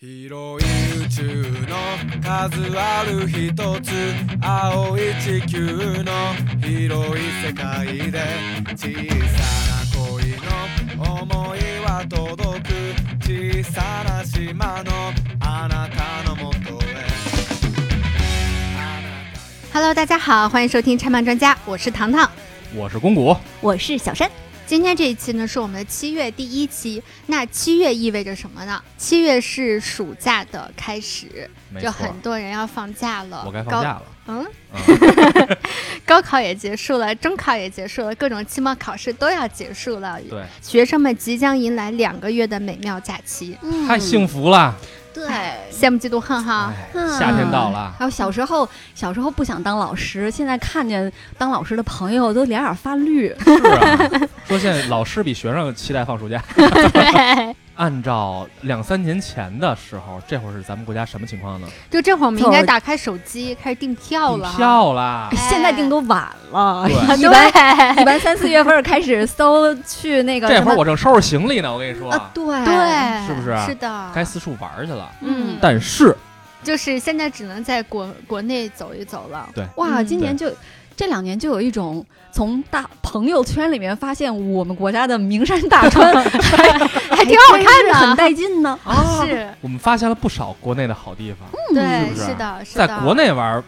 広い宇宙の数ある一つ青い地球の広い世界で小さな恋の想いは届く小さな島のあなたのもとへ。Hello，大家好，欢迎收听拆漫专家，我是糖糖。我是公谷，我是小山，今天这一期呢是我们的七月第一期。那七月意味着什么呢？七月是暑假的开始，就很多人要放假了。我该放假了。高。嗯，嗯，高考也结束了，中考也结束了，各种期末考试都要结束了。对，学生们即将迎来两个月的美妙假期，太幸福了！对。羡慕嫉妒恨哈。夏天到了，还有小时候，小时候不想当老师，现在看见当老师的朋友都脸眼发绿。是啊。说现在老师比学生期待放暑假。对，按照两三年前的时候，这会儿是咱们国家什么情况呢？就这会儿我们应该打开手机开始订票了。订。票啦！哎现在订都晚了，对。一般一般 三四月份开始搜去那个这会儿我正收拾行李呢，我跟你说，啊，对。对，是不是？是的，该四处玩去了。嗯。但是，就是现在只能在国国内走一走了。对，哇，嗯。今年就这两年就有一种从大朋友圈里面发现我们国家的名山大川 还还挺好看的很带劲呢。啊，是，我们发现了不少国内的好地方，嗯对，是不是是的，是的，在国内玩儿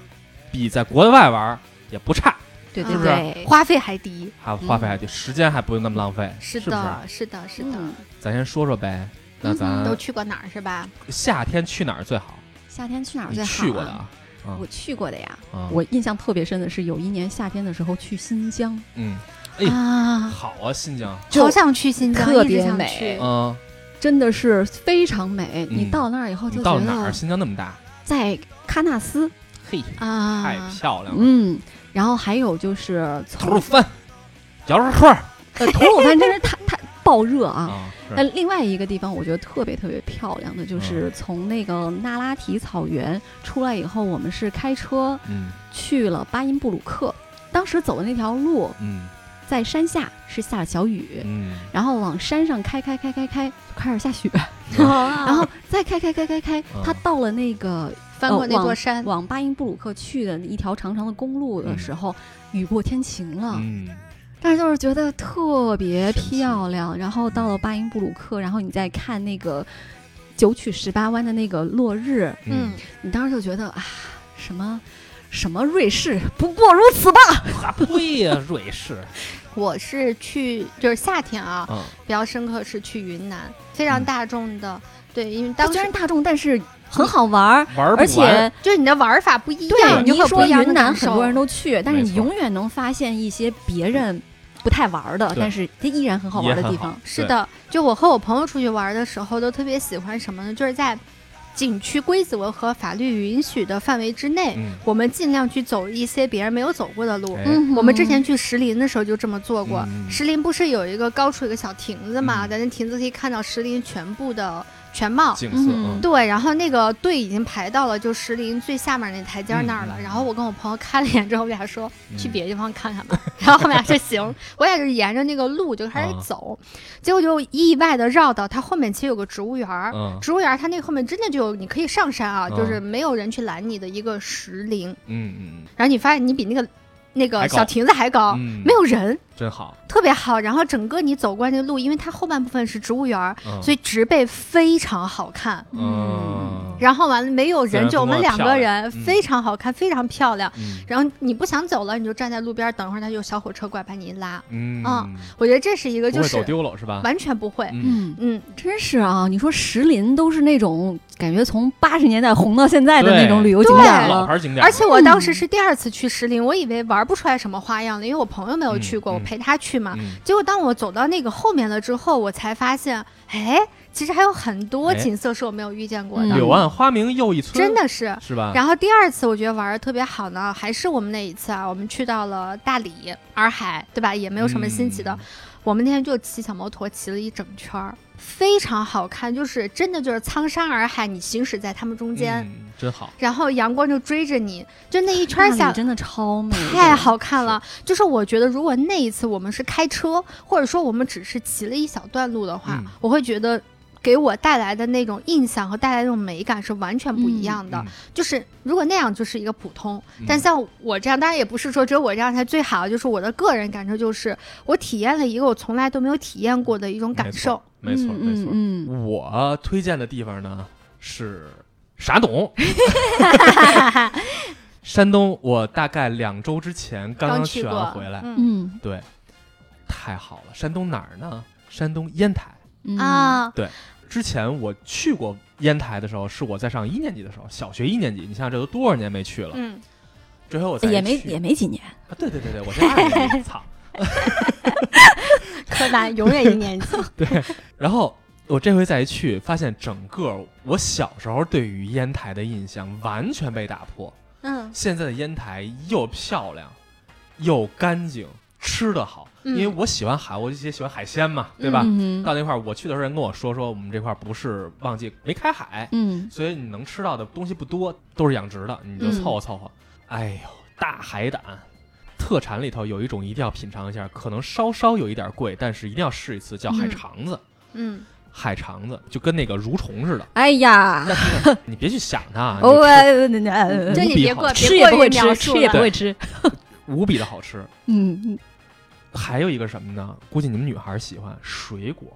比在国外玩儿也不差，对对是不是对，花费还低。还花费还低，时间还不用那么浪费，是？的，是的，是的，嗯咱先说说呗，那咱都去过哪儿是吧？夏天去哪儿最好？夏天去哪儿最好？去过的啊？啊。我去过的呀，啊。我印象特别深的是有一年夏天的时候去新疆，嗯，哎啊，好啊，新疆，好想去新疆，特别美。去。嗯，真的是非常美。嗯。你到那儿以后就你觉得到哪儿？新疆那么大，在喀纳斯，嘿，啊，太漂亮了。嗯，然后还有就是吐鲁番，羊肉串儿。呃吐鲁番真是太太爆热啊。啊，那是另外一个地方，我觉得特别特别漂亮的，就是从那个那拉提草原出来以后，我们是开车嗯。去了巴音布鲁克。当时走的那条路，嗯。在山下是下了小雨，嗯，然后往山上开开开开开，就开始下雪，然 然后再开开开开开，嗯。它到了那个翻过那呃座山，往巴音布鲁克去的一条长长的公路的时候，雨过天晴了，嗯，但是就是觉得特别漂亮。然后到了巴音布鲁克，然后你再看那个九曲十八弯的那个落日，嗯，你当时就觉得啊，什么什么瑞士，不过如此吧。啊呸呀，瑞士，我是去就是夏天啊，嗯。比较深刻是去云南，非常嗯大众的，对，因为当虽然大众，但是很好玩儿，而且就是你的玩法不一对样，你一说云南，很多人都去，但是你永远能发现一些别人不太玩儿的，但是它依然很好玩的地方。是的，就我和我朋友出去玩的时候，都特别喜欢什么呢？就是在景区规则和法律允许的范围之内，嗯，我们尽量去走一些别人没有走过的路。我们之前去石林的时候就这么做过。嗯石林不是有一个高处有个小亭子嘛，嗯在那亭子可以看到石林全部的全貌。景色，嗯嗯对，然后那个队已经排到了就石林最下面那台阶那儿了。嗯嗯然后我跟我朋友看了一眼之后，我俩说、嗯去别的地方看看吧。然后我们俩说行，我俩就是沿着那个路就开始啊走，结果就意外的绕到它后面，其实有个植物园儿。嗯植物园儿它那后面真的就有你可以上山啊，嗯就是没有人去拦你的一个石林。嗯嗯然后你发现你比那个那个小亭子还高，嗯，没有人，真好，特别好。然后整个你走过那个路，因为它后半部分是植物园，嗯所以植被非常好看。嗯，然后完了没有人，就我们两个人，非常好看，非常漂亮。嗯然后你不想走了，你就站在路边等会儿，它有小火车过来把你一拉。嗯嗯我觉得这是一个就是走丢了是吧？完全不会。嗯真是啊！你说石林都是那种感觉从八十年代红到现在的那种旅游景点了。老牌景点，而且我当时是第二次去石林，我以为玩不出来什么花样了，因为我朋友没有去过，嗯我陪他去嘛。嗯结果当我走到那个后面了之后，我才发现，哎，其实还有很多哎景色是我没有遇见过嗯的，柳暗花明又一村，真的是。是吧？然后第二次我觉得玩的特别好呢，还是我们那一次啊，我们去到了大理洱海，对吧？也没有什么新奇的。嗯我们那天就骑小摩托骑了一整圈儿，非常好看，就是真的就是苍山洱海，你行驶在他们中间，嗯真好，然后阳光就追着你，就那一圈儿下真的超美，太好看了。就是我觉得，如果那一次我们是开车，或者说我们只是骑了一小段路的话，嗯。我会觉得给我带来的那种印象和带来那种美感是完全不一样的。嗯就是如果那样就是一个普通，嗯但像我这样，当然也不是说只有我这样才最好，就是我的个人感受就是我体验了一个我从来都没有体验过的一种感受。没错没错。嗯嗯我推荐的地方呢是傻董，山东。我大概两周之前刚刚去去过完回来，嗯嗯对，太好了。山东哪儿呢？山东烟台。嗯，啊，之前我去过烟台的时候，是我在上一年级的时候，小学一年级。你想想，这都多少年没去了？嗯，这回我再也没也没几年，啊，对对对对，我这二年级，操！柯南永远一年级。对然后我这回再一去，发现整个我小时候对于烟台的印象完全被打破。嗯现在的烟台又漂亮，又干净，吃得好。嗯。因为我喜欢海，我也喜欢海鲜嘛，对吧？嗯到那块儿，我去的时候人跟我说说，我们这块儿不是旺季，没开海，嗯。所以你能吃到的东西不多，都是养殖的，你就嗯。凑合凑合。哎呦，大海胆，特产里头有一种一定要品尝一下，可能稍稍有一点贵，但是一定要试一次，叫海嗯肠子。嗯，海肠子就跟那个蠕虫似的，哎呀，你别去想它，你哦，吃呃这你别过，吃。别过于也不会吃，吃也不会吃，无比的好吃。嗯嗯还有一个什么呢？估计你们女孩喜欢水果，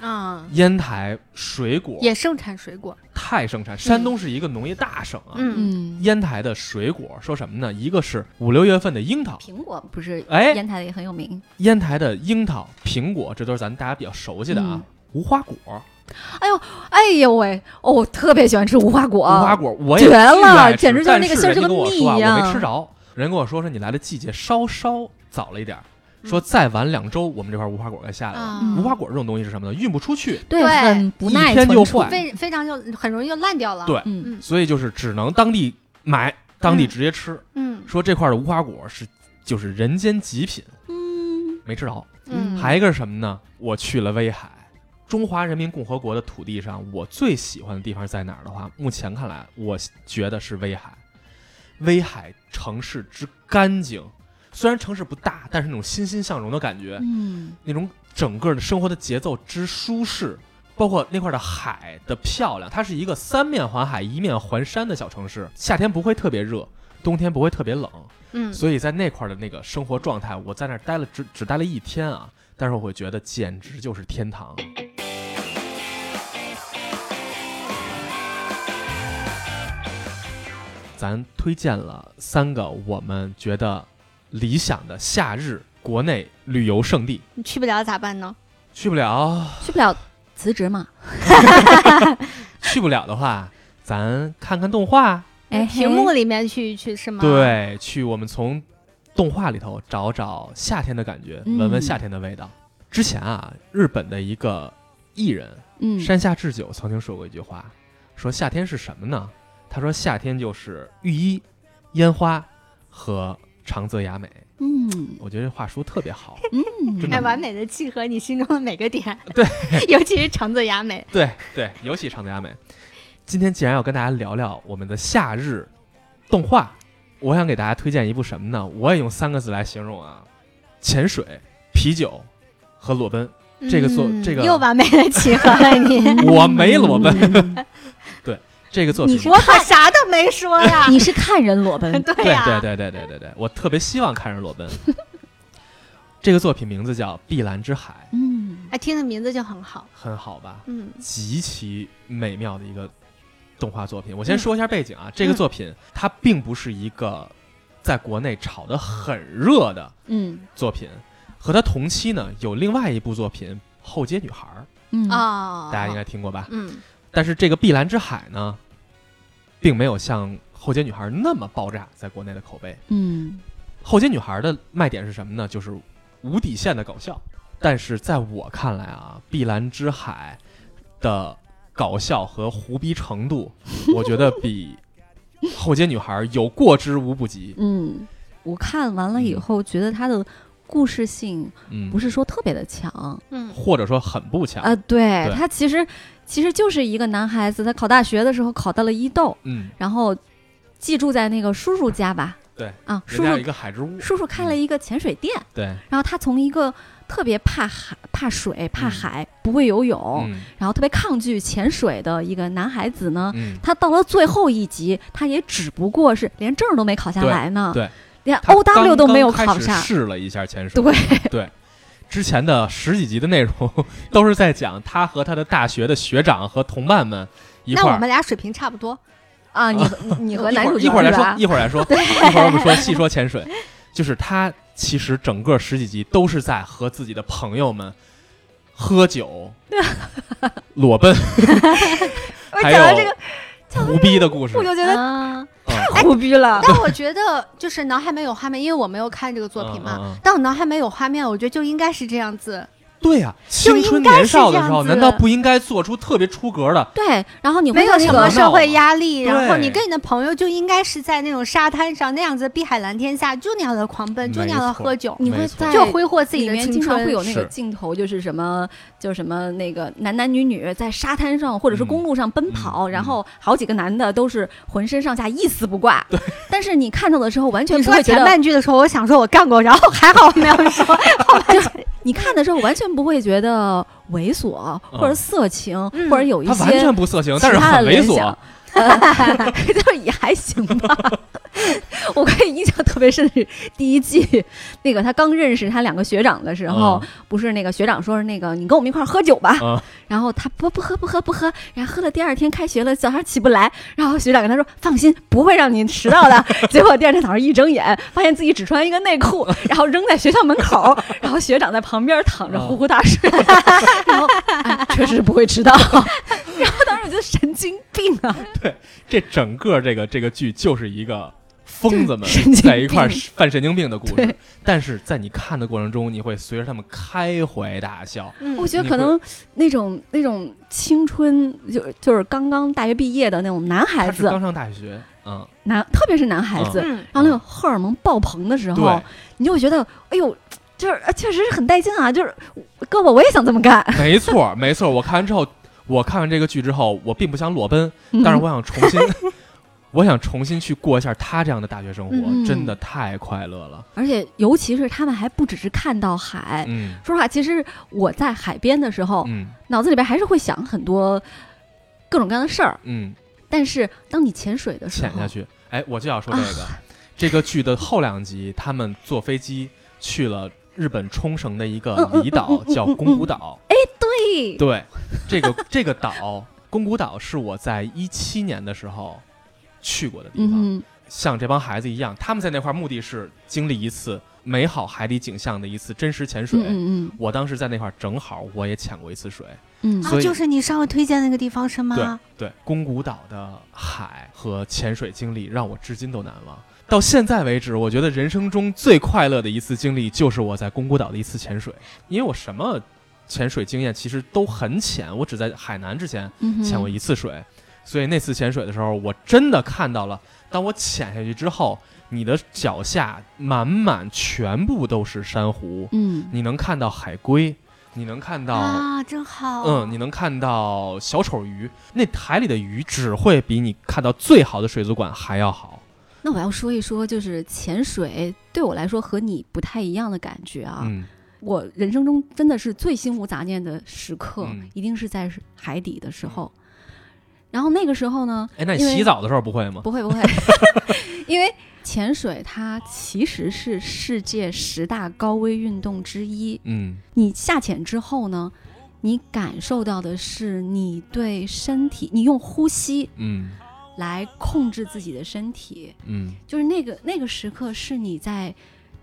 啊，烟台水果。也盛产水果。太盛产。山东是一个农业大省啊，嗯。嗯，烟台的水果说什么呢？一个是五六月份的樱桃，苹果不是哎。烟台的也很有名，烟台的樱桃、苹果，这都是咱大家比较熟悉的啊。嗯。无花果，哎呦哎呦喂，哦，我特别喜欢吃无花果，无花果我也绝了简直就是那个但人家馅儿就跟蜜一样。没吃着。人跟我说说你来的季节稍稍早了一点儿，说再晚两周我们这块无花果该下来了。无花果这种东西是什么呢？运不出去，对，对很不耐一天就存储坏非非常就很容易就烂掉了。对所以就是只能当地买，当地嗯直接吃。嗯说这块的无花果是就是人间极品，嗯没吃着。嗯，还一个是什么呢？我去了威海，中华人民共和国的土地上，我最喜欢的地方在哪儿的话，目前看来，我觉得是威海。威海城市之干净，虽然城市不大，但是那种欣欣向荣的感觉，嗯那种整个的生活的节奏之舒适，包括那块的海的漂亮，它是一个三面环海、一面环山的小城市，夏天不会特别热，冬天不会特别冷，嗯，所以在那块儿的那个生活状态，我在那儿待了只只待了一天啊，但是我会觉得简直就是天堂。咱推荐了三个我们觉得理想的夏日国内旅游胜地，你去不了咋办呢？去不了，去不了辞职嘛，去不了的话，咱看看动画，哎，屏幕里面去去是吗？，对，去我们从动画里头找找夏天的感觉，嗯闻闻夏天的味道。之前啊，日本的一个艺人嗯，山下智久曾经说过一句话，说夏天是什么呢？他说夏天就是浴衣、烟花和长泽雅美。嗯我觉得这话说特别好。嗯，哎，完美的契合你心中的每个点。对，尤其是长泽雅美。对对，尤其长泽雅美。今天既然要跟大家聊聊我们的夏日动画，我想给大家推荐一部什么呢？我也用三个字来形容啊：潜水、啤酒和裸奔。这个作嗯这个又完美的契合了你。我没裸奔，对，这个作品你是我可啥都没说呀。你是看人裸奔，对 对呀，对对对对对对，我特别希望看人裸奔。这个作品名字叫《碧蓝之海嗯哎，听的名字就很好。》，很好吧？嗯极其美妙的一个动画作品。我先嗯说一下背景啊，这个作品它并不是一个在国内炒得很热的嗯作品，和它同期呢有另外一部作品《后街女孩》，嗯哦，大家应该听过吧？嗯但是这个《碧蓝之海》呢，并没有像《后街女孩》那么爆炸，在国内的口碑。嗯后街女孩的卖点是什么呢？就是无底线的搞笑。但是在我看来啊，碧蓝之海的搞笑和胡逼程度，我觉得比后街女孩有过之无不及。嗯，我看完了以后觉得它的故事性嗯，不是说特别的强。嗯。或者说很不强。啊，对对。他其实其实就是一个男孩子，他考大学的时候考到了伊豆，嗯，然后寄住在那个叔叔家吧，对啊，叔叔一个海之屋，叔叔开了一个潜水店，对，然后他从一个特别怕海、怕水、怕嗯。海、不会游泳，嗯。然后特别抗拒潜水的一个男孩子呢，嗯，他到了最后一集，他也只不过是连证都没考下来呢，对，连他 O W 刚都没有刚开始考上。试了一下潜水，对对，之前的十几集的内容 都是在讲他和他的大学的学长和同伴们一块儿那我。们俩水平差不多。啊，你和 你你和男主一会儿来说？一会儿来说，一会儿我们说细说潜水，就是他其实整个十几集都是在和自己的朋友们喝酒、裸奔，我还有这个，胡逼的故事我。就觉得嗯，嗯太胡逼了。但我觉得就是脑海没有画面，因为我没有看这个作品嘛。但我脑海没有画面，我觉得就应该是这样子。对呀、就青春该年少的时候，难道不应该做出特别出格的？对，然后你会没有什么社会压力，然后你跟你的朋友就应该是在那种沙滩上那样子碧海蓝天下，就那样的狂奔，就那样的喝酒，你会在就挥霍自己里面的青春。经常会有那个镜头，就是什么，就什么那个男男女女在沙滩上或者是公路上奔跑，嗯然后好几个男的都是浑身上下一丝不挂。但是你看到的时候完全你说前不会觉得，半句的时候，我想说我干过，然后还好没有说后半句。你看的时候完全不会觉得猥琐或者色情，嗯或者有一他完些全不色情，其但是他的很猥琐联想。。呃 就是也还行吧。我可以印象特别深的是第一季，那个他刚认识他两个学长的时候，不是那个学长说是那个你跟我们一块儿喝酒吧，嗯然后他不不喝不喝不喝，然后喝了第二天开学了，早上起不来，然后学长跟他说放心不会让你迟到的，结果第二天早上一睁眼，发现自己只穿一个内裤，然后扔在学校门口，然后学长在旁边躺着呼呼大睡，然后、哎、确实不会迟到，然后当时我觉得神经病啊。这整个这个这个剧就是一个疯子们在一块儿犯神经病的故事，但是在你看的过程中，你会随着他们开怀大笑。嗯我觉得可能那种那种青春，就就是刚刚大学毕业的那种男孩子刚，上大学，嗯，男特别是男孩子，嗯，然后那种荷尔蒙爆棚的时候对，你就会觉得，哎呦，就是呃确实是很带劲啊！就是胳膊我也想这么干，没错没错。我看完之后，我看完这个剧之后，我并不想裸奔，嗯但是我想重新，我想重新去过一下他这样的大学生活，嗯真的太快乐了。而且尤其是他们还不只是看到海。嗯说实话，其实我在海边的时候，嗯脑子里边还是会想很多各种各样的事儿。嗯，但是当你潜水的时候，潜下去。哎，我就要说这个，这个剧的后两集，他们坐飞机去了日本冲绳的一个离岛叫嗯宫古岛。对，对，这个这个岛宫古岛是我在一七年的时候去过的地方。嗯像这帮孩子一样，他们在那块儿目的是经历一次美好海底景象的一次真实潜水。嗯嗯我当时在那块儿正好我也潜过一次水。嗯啊，所以就是你上回推荐那个地方是吗对吗？对，宫古岛的海和潜水经历让我至今都难忘。到现在为止，我觉得人生中最快乐的一次经历就是我在宫古岛的一次潜水，因为我什么潜水经验其实都很浅，我只在海南之前嗯，潜过一次水，所以那次潜水的时候，我真的看到了，当我潜下去之后，你的脚下满满全部都是珊瑚，嗯你能看到海龟，你能看到。啊，真好。嗯，你能看到小丑鱼，那海里的鱼只会比你看到最好的水族馆还要好。那我要说一说，就是潜水对我来说和你不太一样的感觉啊。嗯我人生中真的是最心无杂念的时刻，嗯一定是在海底的时候。然后那个时候呢，哎，那你因为洗澡的时候不会吗？不会不会，因为潜水它其实是世界十大高危运动之一。嗯你下潜之后呢，你感受到的是你对身体，你用呼吸嗯来控制自己的身体，嗯。就是那个那个时刻是你在，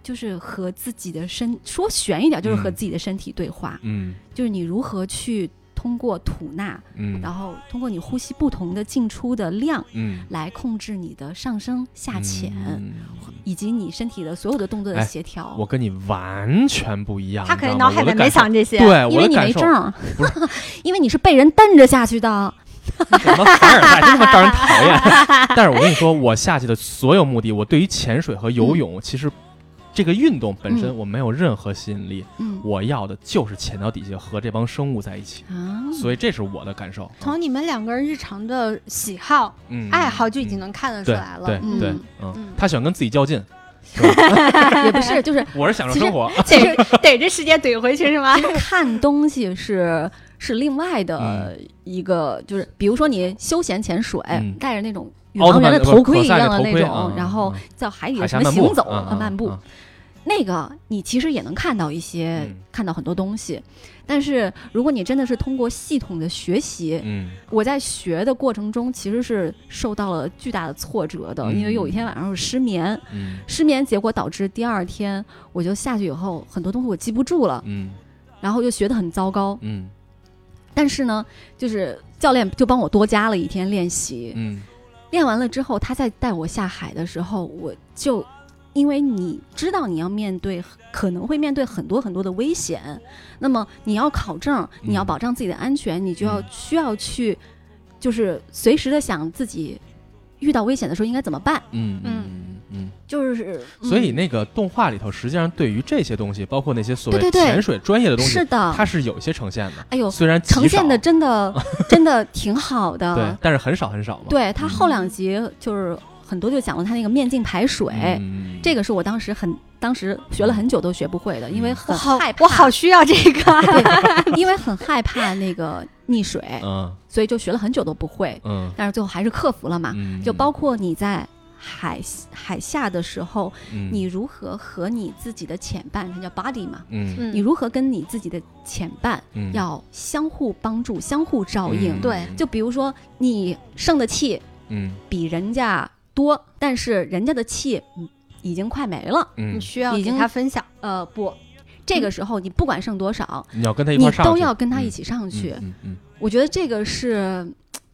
就是和自己的身说悬一点，就是和嗯自己的身体对话，嗯。就是你如何去通过吐纳，嗯。然后通过你呼吸不同的进出的量嗯，来控制你的上升下潜，嗯。以及你身体的所有的动作的哎协调。我跟你完全不一样。他可能脑海里没想这些。对，因为你没证 因为你是被人蹬着下去的。什么凡尔赛，真他妈招人讨厌。但是我跟你说，我下去的所有目的，我对于潜水和游泳其实这个运动本身嗯。我没有任何吸引力，嗯。我要的就是潜到底下和这帮生物在一起，啊，所以这是我的感受。从你们两个人日常的喜好、嗯。爱好就已经嗯能看得出来了。对嗯。对，嗯。嗯，他喜欢跟自己较劲，也不是，就是我是享受生活。其实逮着时间怼回去是吗？看东西是是另外的一个，就是比如说你休闲潜水，嗯。戴着那种宇航员的头盔一样的那种，嗯然后嗯在海里海什么行走和漫步，嗯那个你其实也能看到一些，嗯。看到很多东西。但是如果你真的是通过系统的学习，嗯。我在学的过程中其实是受到了巨大的挫折的，嗯。因为有一天晚上我失眠，嗯。失眠结果导致第二天我就下去以后很多东西我记不住了，嗯。然后就学得很糟糕。嗯但是呢，就是教练就帮我多加了一天练习，嗯。练完了之后，他再带我下海的时候，我就因为你知道你要面对可能会面对很多很多的危险，那么你要考证，你要保障自己的安全，你就要嗯。需要去，就是随时的想自己遇到危险的时候应该怎么办，嗯嗯。嗯。就是所以嗯那个动画里头，实际上对于这些东西，包括那些所谓潜水专业的东西，是的，它是有一些呈现的。哎呦，虽然呈现的真的 真的挺好的，对，但是很少很少嘛。对他后嗯两集就是很多就讲了他那个面镜排水，嗯，这个是我当时很当时学了很久都学不会的，因为嗯很害怕，我好需要这个。因为很害怕那个溺水，嗯所以就学了很久都不会，嗯但是最后还是克服了嘛。嗯，就包括你在海海下的时候，嗯你如何和你自己的潜伴，它叫 body 嘛，嗯嗯你如何跟你自己的潜伴嗯要相互帮助、相互照应。嗯对就比如说你剩的气嗯比人家多，但是人家的气嗯已经快没了。嗯你，需要给已经他分享。呃，不，这个时候你不管剩多少，你要跟他一你块上去，都要跟他一嗯起上去。嗯嗯我觉得这个是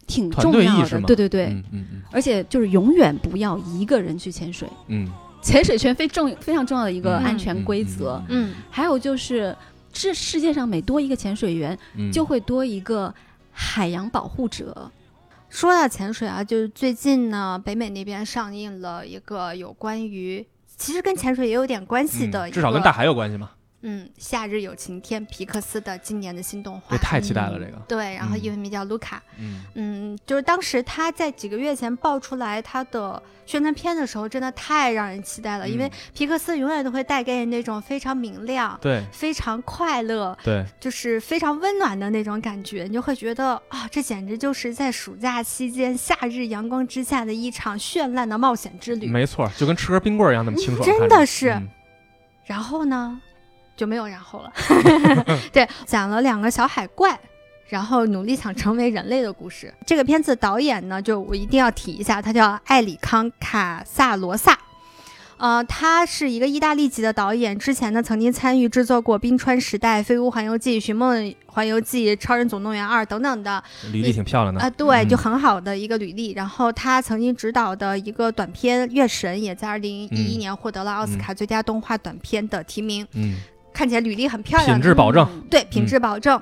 挺重要的，对对对，嗯嗯嗯而且就是永远不要一个人去潜水，嗯，潜水圈非重非常重要的一个嗯安全规则。嗯，还有就是，这世界上每多一个潜水员，嗯就会多一个海洋保护者。说到潜水啊，就是最近呢，北美那边上映了一个有关于，其实跟潜水也有点关系的，嗯至少跟大海有关系嘛。嗯，夏日有晴天，皮克斯的今年的新动画这。太期待了，这个。对，然后嗯英文名叫卢卡。嗯嗯，就是当时他在几个月前爆出来他的宣传片的时候，真的太让人期待了，因为嗯皮克斯永远都会带给你那种非常明亮、对非常快乐，对，就是非常温暖的那种感觉，你就会觉得啊，这简直就是在暑假期间夏日阳光之下的一场绚烂的冒险之旅。没错，就跟吃根冰棍儿一样那么清爽。真的是嗯然后呢，就没有然后了。对，讲了两个小海怪。然后努力想成为人类的故事。这个片子导演呢，就我一定要提一下，他叫艾里康卡萨罗萨。呃，他是一个意大利籍的导演，之前呢曾经参与制作过《冰川时代》《飞屋环游记》《寻梦环游记》《超人总动员二》等等的履历挺漂亮的啊、对，嗯就很好的一个履历。然后他曾经执导的一个短片《月神》，也在二零一一嗯年获得了奥斯卡最佳动画短片的提名，嗯，看起来履历很漂亮。品质保证。嗯对，品质保证。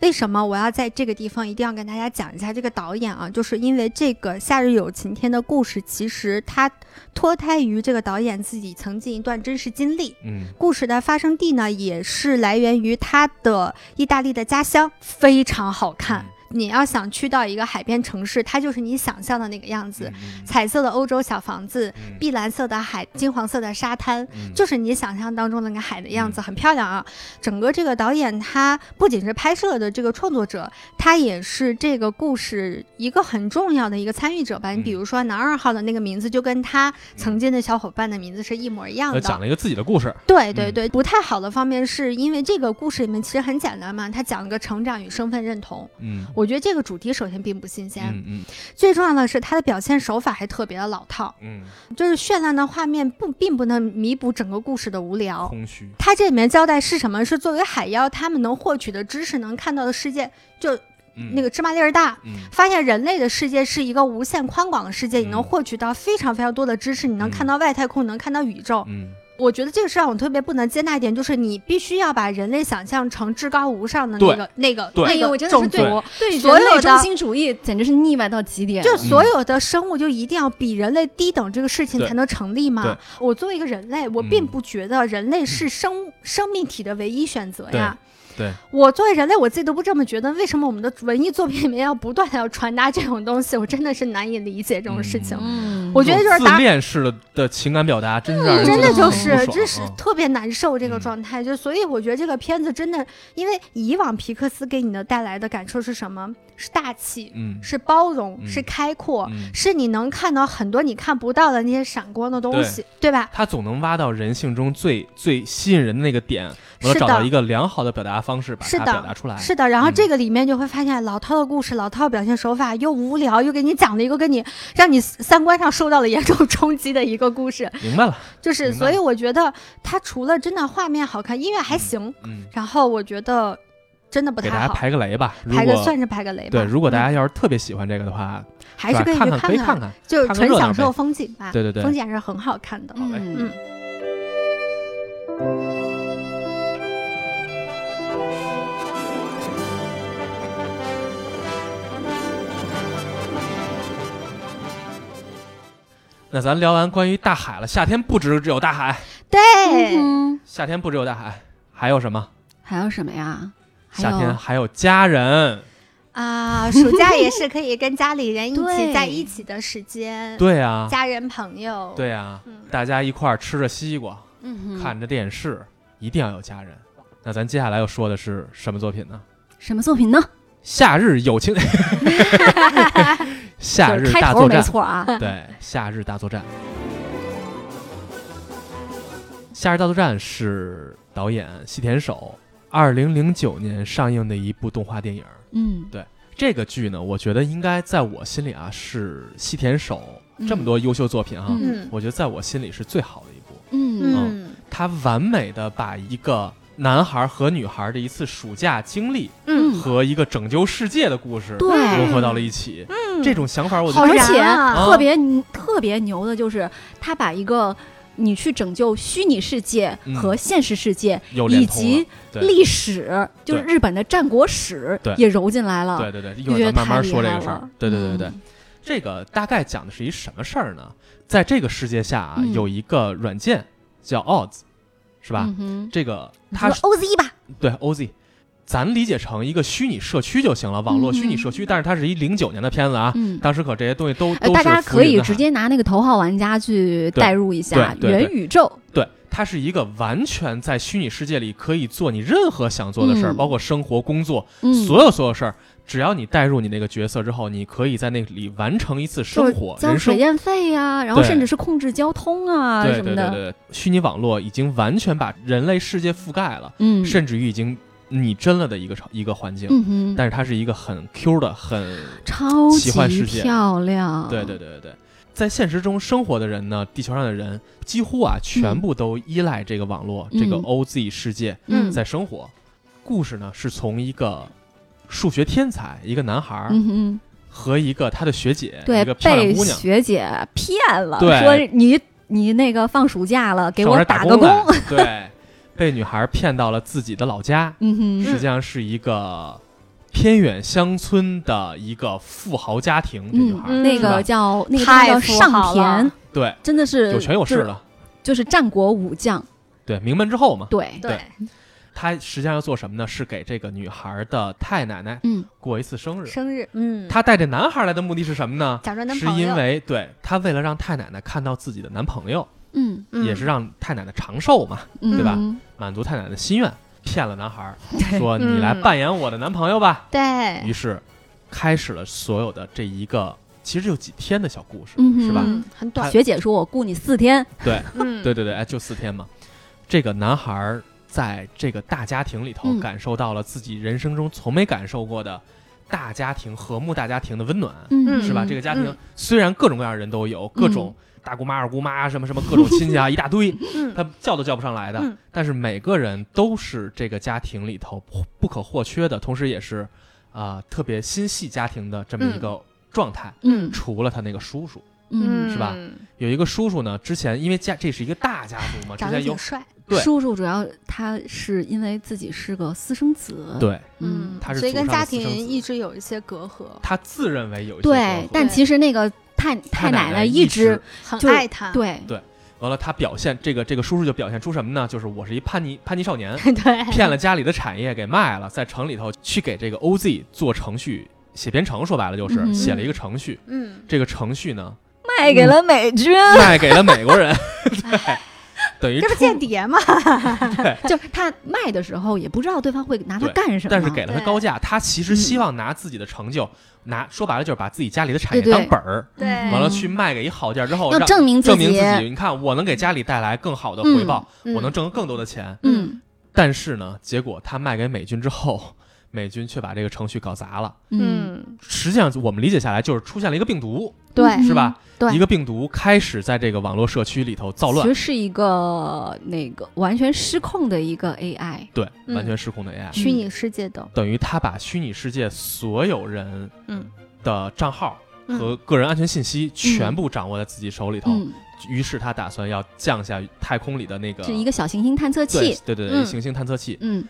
为什么我要在这个地方一定要跟大家讲一下这个导演啊？就是因为这个《夏日有晴天》的故事，其实它脱胎于这个导演自己曾经一段真实经历。嗯故事的发生地呢，也是来源于他的意大利的家乡，非常好看。你要想去到一个海边城市，它就是你想象的那个样子，嗯彩色的欧洲小房子，嗯碧蓝色的海，金黄色的沙滩，嗯就是你想象当中那个海的样子，很漂亮啊。整个这个导演他不仅是拍摄的这个创作者，他也是这个故事一个很重要的一个参与者吧。你比如说男二号的那个名字，就跟他曾经的小伙伴的名字是一模一样的。呃讲了一个自己的故事。嗯对对对，不太好的方面是因为这个故事里面其实很简单嘛，他讲了个成长与身份认同。嗯我觉得这个主题首先并不新鲜，嗯嗯最重要的是它的表现手法还特别的老套，嗯，就是绚烂的画面不并不能弥补整个故事的无聊。空虚。它这里面交代是什么？是作为海妖，他们能获取的知识，能看到的世界，就嗯那个芝麻粒儿大。嗯发现人类的世界是一个无限宽广的世界，你能嗯获取到非常非常多的知识，你能嗯看到外太空，能看到宇宙。嗯我觉得这个是让我特别不能接纳一点，就是你必须要把人类想象成至高无上的那个那个那个种族真的是对。对所有的中心主义简直是腻歪到极点。就所有的生物就一定要比人类低等这个事情才能成立吗？我作为一个人类，我并嗯不觉得人类是生生命体的唯一选择呀。对，我作为人类，我自己都不这么觉得，为什么我们的文艺作品里面要不断的要传达这种东西？我真的是难以理解这种事情。嗯，我觉得就是自打恋式的的情感表达，真是让人真的就是，不这是特别难受这个嗯状态，就所以我觉得这个片子真的，因为以往皮克斯给你的带来的感受是什么？是大气，嗯是包容，嗯是开阔，嗯，是你能看到很多你看不到的那些闪光的东西，对吧？他总能挖到人性中最最吸引人的那个点，我要是的找到一个良好的表达方式，把它表达出来。是的，然后嗯这个里面就会发现老套的故事、老套的表现手法，又无聊，又给你讲了一个跟你让你三观上受到了严重 冲击的一个故事，明白了，就是所以我觉得他除了真的画面好看，音乐还行，嗯，然后我觉得真的不给大家太好。排个雷吧。排个算是排个雷吧。对，如果大嗯家要是特别喜欢这个的话，还是可以去看可以看看看。就是纯享受风景吧。对对对风景还是很好看的。嗯嗯那咱聊完关于大海了，夏天不只只有大海，对，嗯，夏天不只有大海，还有什么？还有什么呀？还夏天还有家人。啊，暑假也是可以跟家里人一起在一起的时间，对啊，家人朋友，对啊，嗯大家一块儿吃着西瓜，嗯看着电视，一定要有家人。那咱接下来要说的是什么作品呢？什么作品呢？夏日友情，夏日就是开头没大作战，没错啊。对，夏日大作战。夏日大作战是导演细田守二零零九年上映的一部动画电影。嗯。对这个剧呢，我觉得应该在我心里啊，是西田守嗯这么多优秀作品哈、嗯。嗯。我觉得在我心里是最好的一部。嗯。嗯。他完美的把一个男孩和女孩的一次暑假经历嗯，和一个拯救世界的故事对。融合到了一起。嗯。这种想法，我觉好得而且啊。特别特别牛的就是他把一个你去拯救虚拟世界嗯。和现实世界，以及历史，就是日本的战国史也揉进来了。对对对，一会儿咱慢慢说这个事儿。对对对对。对，嗯。这个大概讲的是一什么事儿呢？在这个世界下啊，嗯。有一个软件叫 Odds，是吧？嗯，这个它是 OZ 吧，对 OZ，咱理解成一个虚拟社区就行了，网络虚拟社区。嗯但是它是一零九年的片子啊，嗯。当时可这些东西都呃，都是大家可以直接拿那个头号玩家去代入一下元宇宙，对，它是一个完全在虚拟世界里可以做你任何想做的事儿，嗯。包括生活、工作，嗯，所有所有事儿，只要你带入你那个角色之后，你可以在那里完成一次生活、交。水电费呀、然后甚至是控制交通啊对什么的，对对对，虚拟网络已经完全把人类世界覆盖了，嗯，甚至于已经拟真了的一个场一个环境。但是它是一个很 Q 的、很超奇幻级世界。漂亮，对对对对对，在现实中生活的人呢，地球上的人几乎啊全部都依赖这个网络、这个嗯 OZ 世界嗯。在生活。故事呢是从一个数学天才，一个男孩儿、嗯哼，和一个他的学姐，对一个，漂亮被姑娘，学姐骗了，说你你那个放暑假了，给我打个工，对，被女孩骗到了自己的老家，嗯哼，实际上是一个偏远乡村的一个富豪家庭。这女孩、嗯那个叫那个叫上田，对真的是有权有势就是了，就是战国武将，对名门之后嘛。对，对，他实际上要做什么呢？是给这个女孩的太奶奶嗯过一次生日。生日，嗯，他带着男孩来的目的是什么呢？假装男是朋友，因为对他为了让太奶奶看到自己的男朋友，嗯。嗯也是让太奶奶长寿嘛，嗯，对吧？嗯？满足太奶奶的心愿，骗了男孩，说嗯你来扮演我的男朋友吧。对。于，是开始了所有的这一个其实就几天的小故事，嗯是吧？嗯，很短，学姐说我雇你四天，对嗯，对对对，哎，就四天嘛。这个男孩儿在这个大家庭里头嗯。感受到了自己人生中从没感受过的大家庭、和睦大家庭的温暖，嗯，是吧？这个家庭嗯。虽然各种各样的人都有，各种大姑妈、二姑妈，什么什么各种亲戚啊，一大堆，嗯。他叫都叫不上来的。嗯。但是每个人都是这个家庭里头不不可或缺的，同时也是啊特别心系家庭的这么一个状态。嗯。除了他那个叔叔，嗯。是吧？有一个叔叔呢，之前因为家这是一个大家族嘛，之前有长得挺帅，对。叔叔主要他是因为自己是个私生子，，对。嗯，他是所以跟家庭一直有一些隔阂，他自认为有一些隔对阂，但其实那个太太奶奶奶一直很爱他，对对完了，他表现这个这个叔叔就表现出什么呢？就是我是一叛逆叛逆少年，对，骗了家里的产业给卖了，在城里头去给这个 OZ 做程序写编程，说白了就是、嗯写了一个程序。嗯，这个程序呢，卖给了美军，卖给了美国人 对，等于这不出间谍吗？就是他卖的时候也不知道对方会拿它干什么，但是给了他高价。他其实希望拿自己的成就，拿说白了就是把自己家里的产业当本儿，对，完了去卖给一好店儿之后，要让证明自己，证明自己。你看，我能给家里带来更好的回报，嗯我能挣更多的钱。嗯但是呢，结果他卖给美军之后，美军却把这个程序搞砸了。嗯，嗯，实际上，我们理解下来就是出现了一个病毒，对是吧？对一个病毒开始在这个网络社区里头造乱其实，是一个那个完全失控的一个 AI，对，嗯。完全失控的 AI，、虚拟世界的，等于他把虚拟世界所有人嗯。的账号嗯。和个人安全信息全部掌握在自己手里头。嗯，于是他打算要降下太空里的那个是一个小行星探测器，对对对嗯。行星探测器，嗯，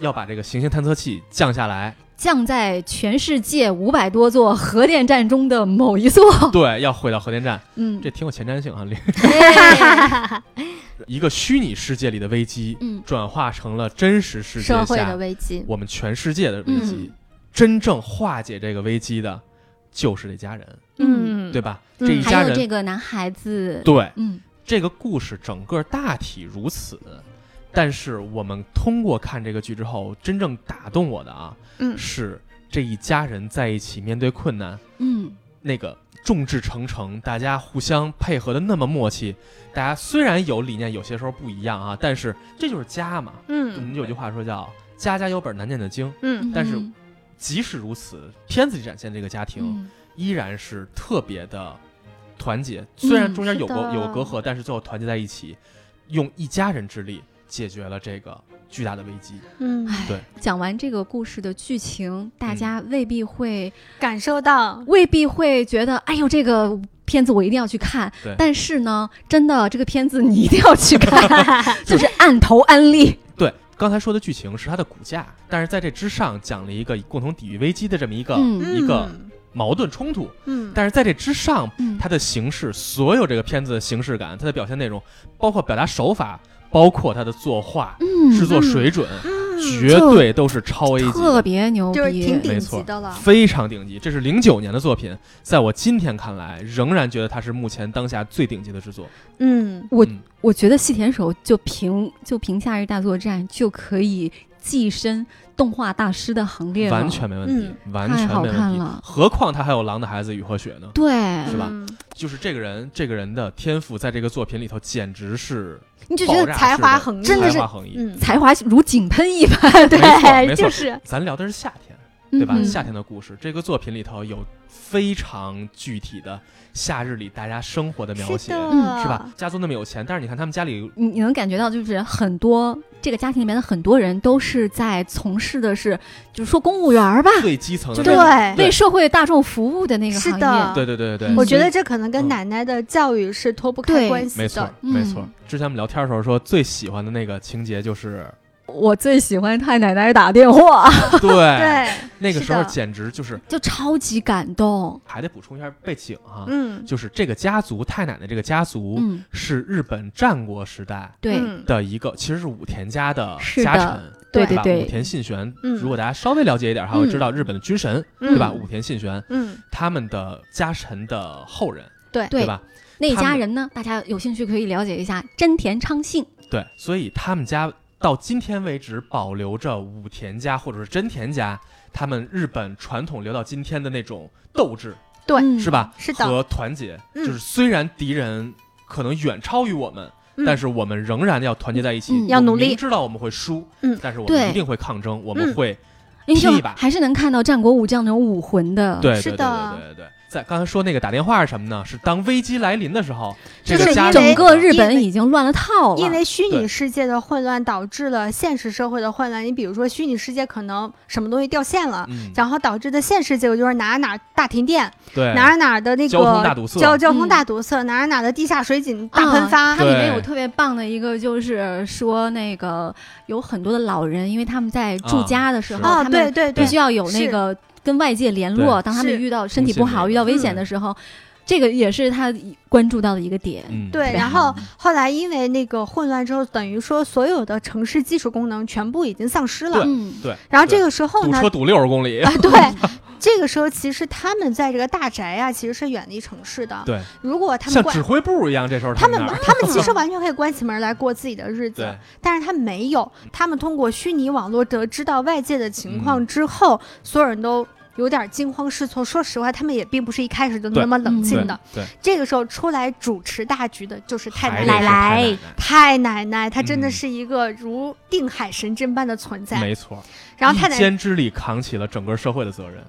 要把这个行星探测器降下来，降在全世界五百多座核电站中的某一座，对，要毁到核电站，嗯，这挺有前瞻性啊。哎。一个虚拟世界里的危机，嗯。转化成了真实世界社会的危机，我们全世界的危机。嗯。真正化解这个危机的，就是这家人，嗯，对吧？嗯。这一家人，还有这个男孩子，对。嗯。这个故事整个大体如此。但是我们通过看这个剧之后，真正打动我的啊，嗯。是这一家人在一起面对困难，嗯。那个众志成城，大家互相配合的那么默契。大家虽然有理念，有些时候不一样啊，但是这就是家嘛。嗯。我嗯们有句话说叫“家家有本难念的经。嗯”，但是嗯即使如此，片子里展现这个家庭嗯。依然是特别的团结。虽然中间有过有隔阂，但是最后团结在一起，用一家人之力解决了这个巨大的危机。嗯，哎对。讲完这个故事的剧情，大嗯。家未必会、感受到，未必会觉得，哎呦，这个片子我一定要去看。对。但是呢，真的这个片子你一定要去看，就是按头安利。对，刚才说的剧情是它的骨架，但是在这之上讲了一个共同抵御危机的这么一个嗯。一个矛盾冲突。嗯，但是在这之上，嗯。它的形式，所有这个片子的形式感，它的表现内容，包括表达手法，包括他的作画、嗯，制作水准，嗯。绝对都是超 A 级特。别牛逼，就是挺顶没错级的了，非常顶级，这是零九年的作品，在我今天看来，仍然觉得它是目前当下最顶级的制作。嗯。我嗯。我觉得细田守就凭就凭《夏日大作战》就可以跻身动画大师的行列了，完全没问题，完全好没问题。看了。何况他还有《狼的孩子雨和雪》呢。对，是吧？嗯。就是这个人，这个人的天赋，在这个作品里头简直是你就觉得才华横溢。真的是才华横溢。嗯，才华如井喷一般，没错没对，错就是。咱聊的是夏天，对吧？嗯夏天的故事，这个作品里头有非常具体的夏日里大家生活的描写，是吧？？家族那么有钱，但是你看他们家里你你能感觉到，就是很多这个家庭里面的很多人都是在从事的是，就是说公务员儿吧，最基层的对为社会大众服务的那个行业。是的对对对对我觉得这可能跟嗯奶奶的教育是脱不开关系的。没错嗯没错。之前我们聊天的时候说，最喜欢的那个情节就是，我最喜欢太奶奶打电话，对，对，那个时候简直就是就超级感动。还得补充一下背景哈，嗯，就是这个家族太奶奶这个家族嗯，是日本战国时代的一个，其实是武田家的家臣，对吧？对对。对武田信玄，嗯。如果大家稍微了解一点，还会知道日本的军神，对吧？嗯。武田信玄嗯，他们的家臣的后人，对。对吧？那一家人呢，大家有兴趣可以了解一下真田昌信。对，所以他们家到今天为止保留着武田家或者是真田家他们日本传统留到今天的那种斗志，对嗯是？吧？是的和团结，嗯就是虽然敌人可能远超于我们。嗯但是我们仍然要团结在一起，嗯要努力明知道我们会输，嗯但是我们一定会抗争，我们嗯会拼一把还是能看到战国武将那种武魂的。对对对对是的对对对，在刚才说那个打电话是什么呢？是当危机来临的时候，这个家整个日本已经乱了套了，因为虚拟世界的混乱导致了现实社会的混乱。你比如说，虚拟世界可能什么东西掉线了，嗯，然后导致的现实结果就是哪儿哪儿大停电，对，哪儿哪儿的那个交通大堵塞。交交通嗯大堵塞，哪儿哪儿的地下水井大喷发。它里面有特别棒的一个，就是说那个有很多的老人，因为他们在住啊。家的时候，他们对对对。必须，要有那个跟外界联络，当他们遇到身体不好、遇到危嗯。险的时候，这个也是他关注到的一个点。嗯，对，然后后来因为那个混乱之后，等于说所有的城市基础功能全部已经丧失了对。嗯，对，然后这个时候呢，堵车堵六十公里，啊，对，这个时候其实他们在这个大宅啊，其实是远离城市的。对，如果他们像指挥部一样，这时候他们们他们其实 完全可以关起门来过自己的日子对，但是他没有，他们通过虚拟网络得知到外界的情嗯况之后，所有人都。有点惊慌失措。说实话，他们也并不是一开始就那么冷静的。对，这个时候出来主持大局的就是太奶奶。太来奶太奶奶，她真的嗯是一个如定海神针般的存在。没错，然后太奶奶一肩之力扛起了整个社会的责任。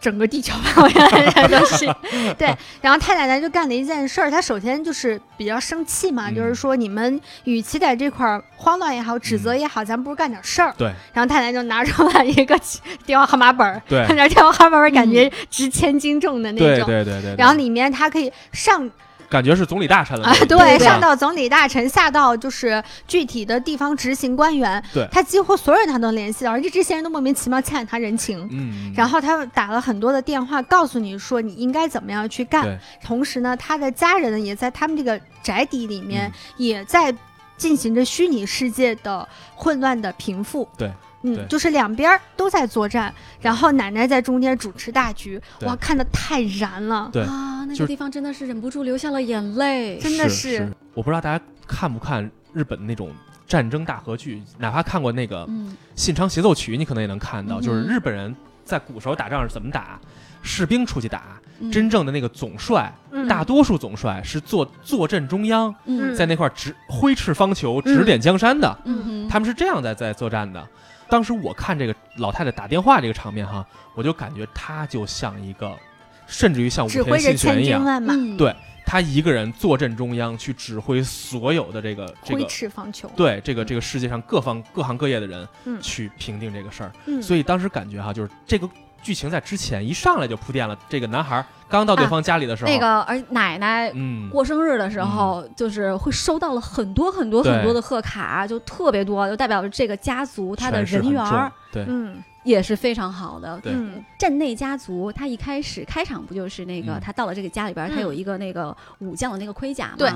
整个地球范围来的都是 对。然后太奶奶就干了一件事儿，她首先就是比较生气嘛，嗯就是说你们与其在这块儿慌乱也好，指责也好，咱不如干点事儿。对然后太奶奶就拿出了一个电话号码本儿，对 看着电话号码本儿感觉值千斤重的那对种。对对对，然后里面它可以上感觉是总理大臣了啊，对，上到总理大臣，下到就是具体的地方执行官员，对他几乎所有人他都联系到，而且这些人都莫名其妙欠他人情。嗯，然后他打了很多的电话，告诉你说你应该怎么样去干对。同时呢，他的家人呢也在他们这个宅邸里面，嗯也在进行着虚拟世界的混乱的平复。对。嗯，就是两边儿都在作战，然后奶奶在中间主持大局，哇，看的太燃了。对啊，那个地方真的是忍不住流下了眼泪。真的是是。我不知道大家看不看日本那种战争大合剧，哪怕看过那个《嗯，信长协奏曲》，你可能也能看到，嗯就是日本人在古时候打仗是怎么打，士兵出去打，嗯真正的那个总帅，嗯。大多数总帅是坐坐镇中央，嗯。在那块儿指挥斥方遒、指点江山的，嗯哼，他们是这样在在作战的。当时我看这个老太太打电话这个场面哈，我就感觉她就像一个，甚至于像武指挥着田信玄一样，千军万马，嗯。对她一个人坐镇中央去指挥所有的这个这挥个斥方遒。对这个这个世界上各方各行各业的人嗯。去评定这个事儿。嗯，所以当时感觉哈，就是这个剧情在之前一上来就铺垫了，这个男孩刚到对方家里的时候，那个而奶奶嗯，过生日的时候，就是会收到了很多很多很多的贺卡，就特别多，就代表着这个家族他的人缘儿对。嗯也是非常好的。对。嗯镇内家族，他一开始开场不就是那个、嗯。他到了这个家里边儿，他嗯。有一个那个武将的那个盔甲嘛，对。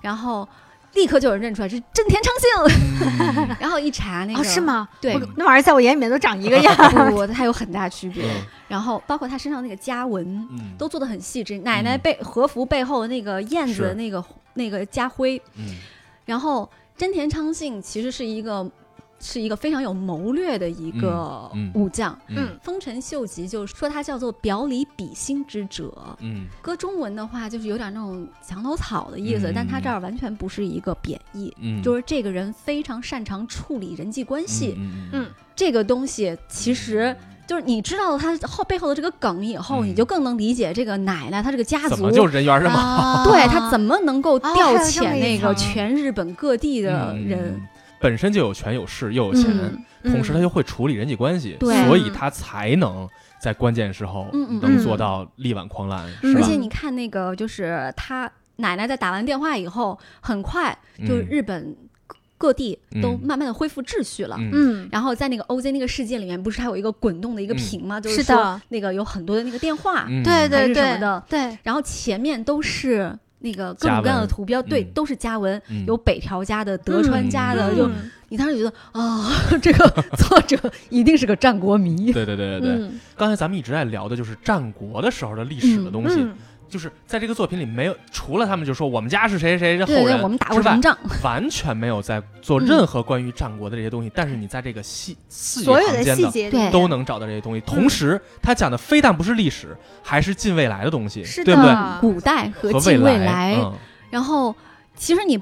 然后立刻就有人认出来是真田昌幸，嗯 然后一查那个、哦，是？吗？对那玩意儿在我眼里面都长一个样。不不，它有很大区别。嗯然后包括他身上那个家纹，嗯都做的很细致。奶奶嗯背和服背后的那个燕子的那个那个家徽，嗯然后真田昌幸其实是一个是一个非常有谋略的一个武将。嗯。丰臣秀吉就说他叫做表里比心之者，嗯。搁中文的话就是有点那种墙头草的意思，嗯但他这儿完全不是一个贬义，嗯，就是这个人非常擅长处理人际关系。嗯嗯这个东西其实就是你知道了他后背后的这个梗以后，嗯。你就更能理解这个奶奶她这个家族怎么就人缘这么好？啊 对他怎么能够调遣那个全日本各地的嗯。人？本身就有权有势又有钱，嗯同时他又会处理人际关系，对。所以他才能在关键时候能做到力挽狂澜，嗯。是？而且你看那个，就是他奶奶在打完电话以后，很快就日本各各地都嗯。慢慢的恢复秩序了。嗯。嗯，然后在那个 OZ 那个世界里面，不是还有一个滚动的一个嗯。屏吗？就是说那个有很多的那个电话，嗯。对对什么对的。对，然后前面都是那个各种各样的图标，对，嗯都是加文，嗯有北条家的、德川家的，嗯就你当时觉得啊、这个 作者一定是个战国迷。对对对对对，嗯刚才咱们一直在聊的就是战国的时候的历史的东西，嗯就是在这个作品里没有，除了他们就说我们家是谁谁谁这对对，后人我们打之外过什么仗？完全没有在做任何关于战国的这些东西，但是你在这个细字里所有的行间的细节里对都能找到这些东西。同时，他讲的非但不是历史，还是近未来的东西，是对不对？古代和和近未来，嗯然后其实你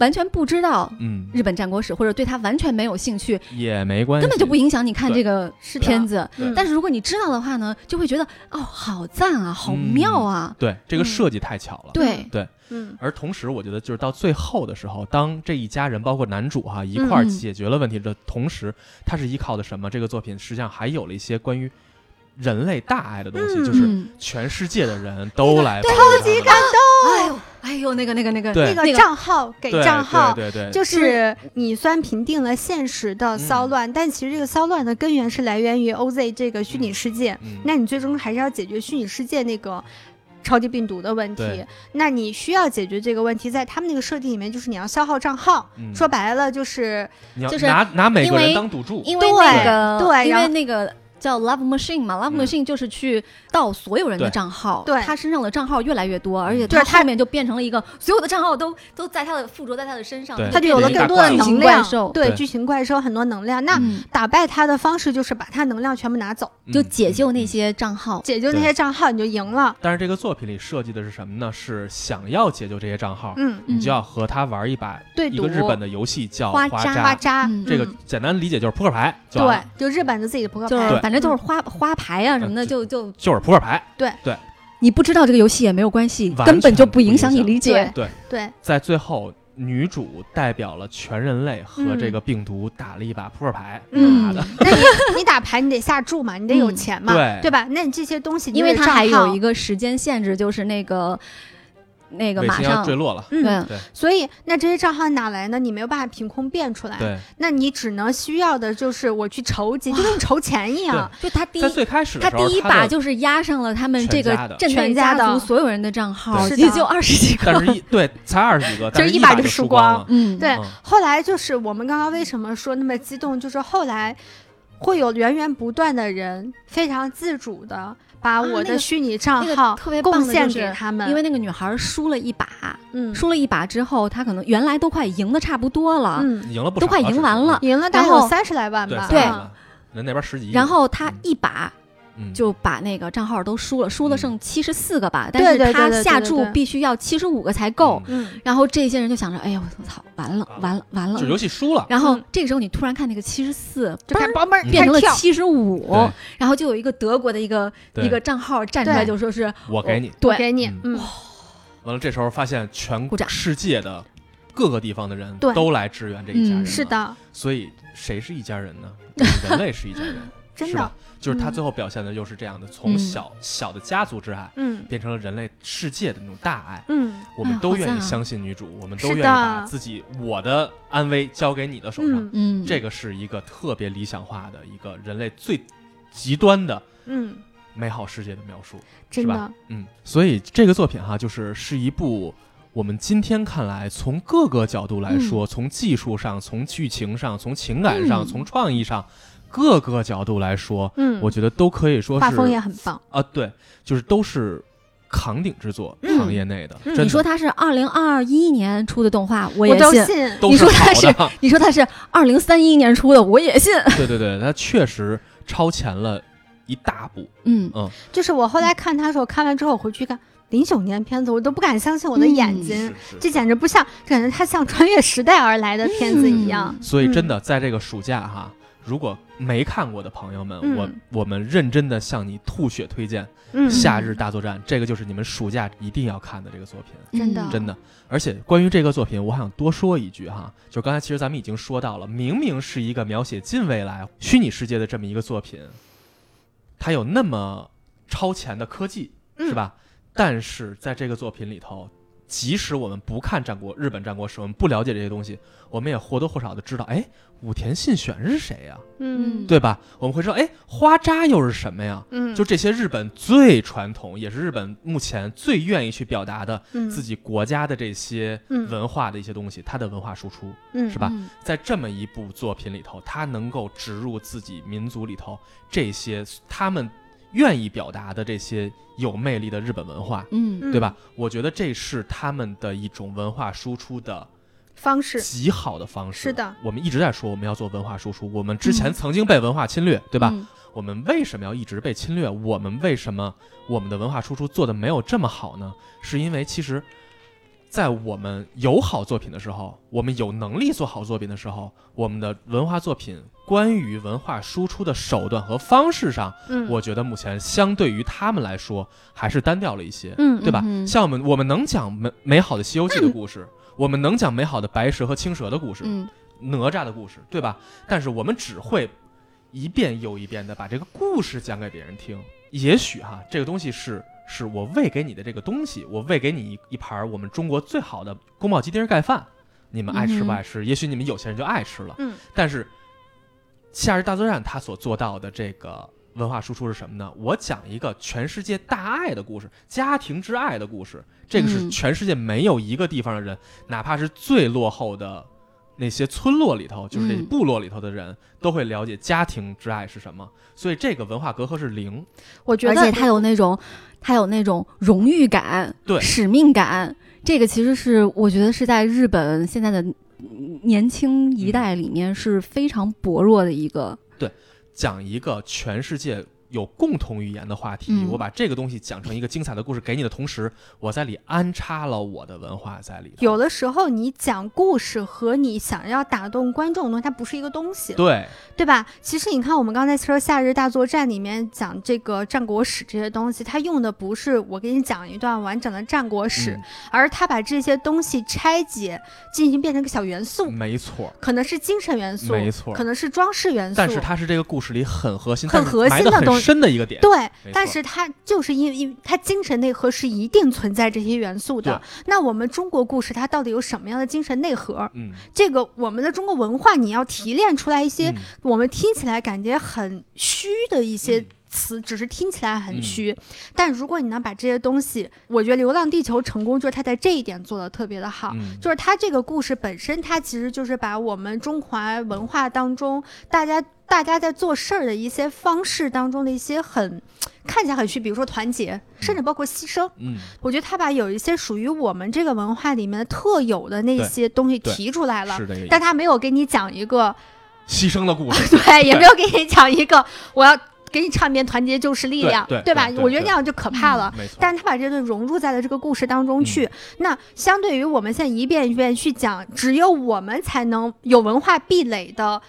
完全不知道嗯，日本战国史，或者对他完全没有兴趣，也没关系，根本就不影响你看这个是片子。嗯但是如果你知道的话呢，就会觉得哦，好赞啊，好妙啊。对这个嗯。设计太巧了。对，嗯。而同时，我觉得就是到最后的时候，当这一家人包括男主哈一块儿嗯。解决了问题的同时，他是依靠的什么？这个作品实际上还有了一些关于人类大爱的东西，嗯就是嗯全世界的人都来超级感动哎呦，哎呦，那个那个那个，那个账号给账号。对对对，就是你虽然平定了现实的骚乱，但其实这个骚乱的根源是来源于 OZ 这个虚拟世界。嗯那你最终还是要解决虚拟世界那个超级病毒的问题。那你需要解决这个问题，在他们那个设定里面，就是你要消耗账号。嗯说白了就是就是拿拿每个人当赌注，因为那个因为那个。叫 Love Machine 嘛，Love 嗯。Machine 就是去盗所有人的账号，对。他身上的账号越来越多，而且对他他后面就变成了一个所有的账号都都在他的附着在他的身上，对它就有了更多的能量怪兽，对，对。剧情怪兽很多能量。那嗯。打败他的方式就是把他能量全部拿走，嗯就解救那。些账号。解救那些账号，你就赢了。但是这个作品里设计的是什么呢？是想要解救这些账号，嗯，你就要和他玩一把对一个日本的游戏叫花渣，渣花渣，嗯这个嗯。简单理解就是扑克牌，对，就日本的自己的扑克就是牌，反正就是花花牌啊什么的，嗯就就就是扑克牌。对对你不知道这个游戏也没有关系，根本就不不影响你理解。对，对，在最后，女主代表了全人类和嗯这个病毒打了一把扑克牌，嗯那你你打牌你得下注嘛，你得有嗯钱嘛，对对吧？那你这些东西，因为它还有一，个时间限制，就是那个那个马上坠落了。嗯，对。对。所以那这些账号哪来呢？你没有办法凭空变出来，对，那你只能需要的就是我去筹集，就跟筹钱一样。就他第一最开始他，第一把就是压上了他们这个全家的镇全家的。族所有人的账号，对。也就二十几个。但是一对才二十几个，但就是一把就输光光了。嗯，对。嗯后来就是我们刚刚为什么说那么激动，就是后来会有源源不断的人非常自主的把我的虚拟账号特别贡献给他们，因为那个女孩输了一把，嗯输了一把之后，她可能原来都快赢的差不多了，嗯赢了不，都快赢完了赢了大概然后有三十来万吧，对那边十几亿，然后她一把嗯就把那个账号都输了，输了嗯。剩七十四个吧，但是对对对对她下注必须要七十五个才够。嗯。嗯，然后这些人就想着，哎呀我操，完了啊。完了完了。就！游戏输了，然后嗯。这个时候你突然看那个七十四，就开始嘣变成了七十五，然后就有一个德国的一个一个账号站出来就说是我给你。对我给你，嗯。嗯，完了，这时候发现全世界的各个地方的人对。都来支援这一家人是的，所以谁是一家人呢？就是人类是一家人，真的？就是他嗯。最后表现的又是这样的，从嗯。小小的家族之爱嗯。变成了人类世界的那种大爱。嗯，我们都愿意相信女主，我们都愿意把自己我的安危交给你的手上。嗯。嗯，这个是一个特别理想化的一个人类最极端的嗯，美好世界的描述。是吧的，嗯，所以这个作品哈，就是是一部我们今天看来，从各个角度来说，从技术上、从剧情上、从情感上、嗯。从创意上，各个角度来说，嗯，我觉得都可以说是画风也很棒，啊，对，就是都是扛鼎之作，嗯。行业内的。嗯。的。你说它是二零二一年出的动画，我也我信。信，你说它是，你说它是二零三一年出的，我也信。对对对，它确实超前了一大步。嗯。嗯，就是我后来看它的时候，看完之后我回去看零九年片子，我都不敢相信我的眼嗯睛，这简直不像，感觉它像穿越时代而来的片子一样。所以真的在这个暑假哈，如果没看过的朋友们，嗯。我我们认真的向你吐血推荐嗯，《夏日大作战》，这个就是你们暑假一定要看的这个作品，真的。嗯真的。而且关于这个作品，我还想多说一句哈，就刚才其实咱们已经说到了，明明是一个描写近未来虚拟世界的这么一个作品，它有那么超前的科技，是吧？但是在这个作品里头，即使我们不看战国日本战国史，我们不了解这些东西，我们也或多或少的知道，哎，武田信玄是谁呀？嗯对吧？我们会说，哎，花扎又是什么呀？嗯，就这些日本最传统，也是日本目前最愿意去表达的嗯自己国家的这些嗯文化的一些东西，它的文化输出，嗯是吧嗯在这么一部作品里头，它能够植入自己民族里头这些他们愿意表达的这些有魅力的日本文化，嗯嗯对吧？我觉得这是他们的一种文化输出的方式极好的方式。是的，我们一直在说我们要做文化输出，我们之前嗯曾经被文化侵略，对吧？嗯我们为什么要一直被侵略？我们为什么我们的文化输出做的没有这么好呢？是因为其实在我们有好作品的时候，我们有能力做好作品的时候，我们的文化作品关于文化输出的手段和方式上，嗯，我觉得目前相对于他们来说还是单调了一些，嗯对吧？嗯像我们我们能讲美美好的《西游记》的故事，我们能讲美好的白蛇和青蛇的故事，嗯哪吒的故事，对吧？但是我们只会一遍又一遍的把这个故事讲给别人听。也许哈，这个东西是是我喂给你的这个东西，我喂给你一一盘我们中国最好的宫保鸡丁盖饭，你们爱吃不爱吃？也许你们有些人就爱吃了，嗯，但是《夏日大作战》它所做到的这个文化输出是什么呢？我讲一个全世界大爱的故事，家庭之爱的故事，这个是嗯全世界没有一个地方的人，哪怕是最落后的那些村落里头，就是部落里头的人，都会了解家庭之爱是什么。所以这个文化隔阂是零。我觉得而且他有那种，他有那种荣誉感，对使命感。这个其实是我觉得是在日本现在的嗯年轻一代里面是非常薄弱的一个。对讲一个全世界有共同语言的话题，嗯。我把这个东西讲成一个精彩的故事给你的同时，我在里安插了我的文化在里头。有的时候你讲故事和你想要打动观众的东西，它不是一个东西，对，对吧？其实你看，我们刚才说《夏日大作战》里面讲这个战国史这些东西，它用的不是我给你讲一段完整的战国史，嗯。而是它把这些东西拆解，进行变成个小元素，没错，可能是精神元素，没错。可能是装饰元素，但是它是这个故事里很核心、很核心的东深的一个点。对但是它就是因为因为它精神内核是一定存在这些元素的。那我们中国故事它到底有什么样的精神内核？嗯，这个我们的中国文化，你要提炼出来一些嗯我们听起来感觉很虚的一些嗯词，只是听起来很虚。但如果你能把这些东西，我觉得《流浪地球》成功就是它在这一点做的特别的好。嗯就是它这个故事本身，它其实就是把我们中华文化当中大家大家在做事儿的一些方式当中的一些很看起来很虚，比如说团结，甚至包括牺牲。嗯，我觉得他把有一些属于我们这个文化里面特有的那些东西提出来了，但他没有给你讲一个，牺牲的故事。对，也没有给你讲一个我要给你唱一遍团结就是力量，对对吧？我觉得那样就可怕了。但是他把这个融入在了这个故事当中去，那相对于我们现在一遍一遍去讲，只有我们才能有文化壁垒的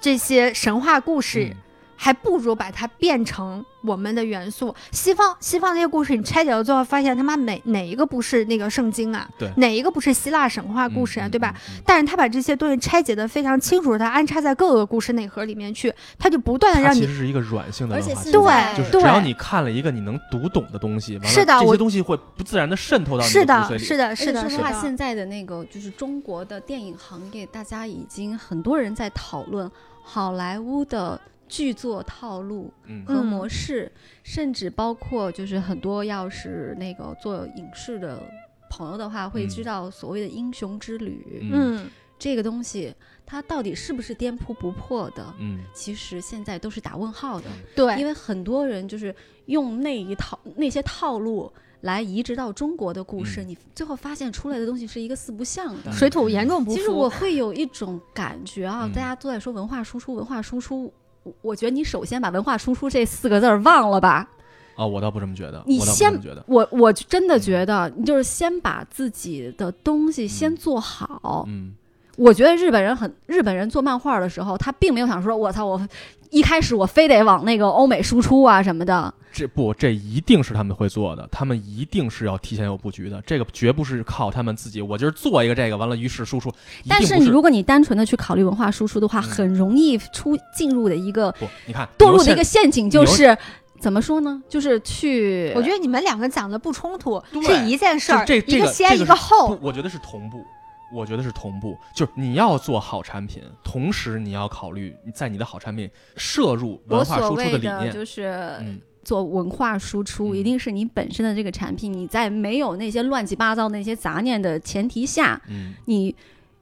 这些神话故事，嗯还不如把它变成我们的元素。西方西方那些故事，你拆解到最后，发现他妈哪哪一个不是那个圣经啊？对哪一个不是希腊神话故事啊？嗯对吧？？但是他把这些东西拆解的非常清楚，他安插在各个故事内核里面去，他就不断的让你其实是一个软性的而且文化对就是只要你看了一个你能读懂的东西，完了是的这些东西会不自然的渗透到你是的，的骨髓里。是的，而是的，说实话，是的。现在的那个就是中国的电影行业，大家已经很多人在讨论好莱坞的剧作套路嗯和嗯模式，甚至包括就是很多要是那个做影视的朋友的话，会嗯知道所谓的英雄之旅、嗯嗯，这个东西，它到底是不是颠扑不破的？嗯，其实现在都是打问号的，对，因为很多人就是用那一套那些套路来移植到中国的故事，嗯你最后发现出来的东西是一个四不像的。水土严重不服。其实我会有一种感觉啊，嗯大家都在说文化输出，文化输出。我我觉得你首先把文化输出这四个字儿忘了吧。啊，我倒不这么觉得，你先。我我真的觉得，你就是先把自己的东西先嗯做好。嗯，我觉得日本人很，日本人做漫画的时候，他并没有想说，我操，我一开始我非得往那个欧美输出啊什么的。这不，这一定是他们会做的，他们一定是要提前有布局的。这个绝不是靠他们自己，我今儿做一个这个，完了于是输出。一但是是你如果你单纯的去考虑文化输出的话，嗯很容易出进入的一个不，你看堕入的一个陷阱，就是怎么说呢？就是去，我觉得你们两个讲的不冲突，是一件事儿，就这这个一先一个后，。我觉得是同步。我觉得是同步，就是你要做好产品，同时你要考虑在你的好产品摄入文化输出谓的理念。就是嗯，做文化输出，嗯。一定是你本身的这个产品，你在没有那些乱七八糟那些杂念的前提下，嗯，你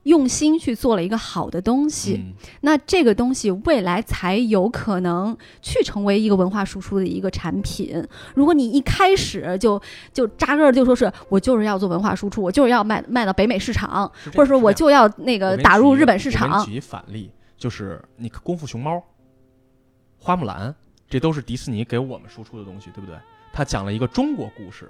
用心去做了一个好的东西，嗯那这个东西未来才有可能去成为一个文化输出的一个产品。如果你一开始就就扎根儿就说是我就是要做文化输出，我就是要卖卖到北美市场，或者说我就要那个打入日本市场举。一反例，就是你看功夫熊猫、花木兰，这都是迪士尼给我们输出的东西，对不对？他讲了一个中国故事，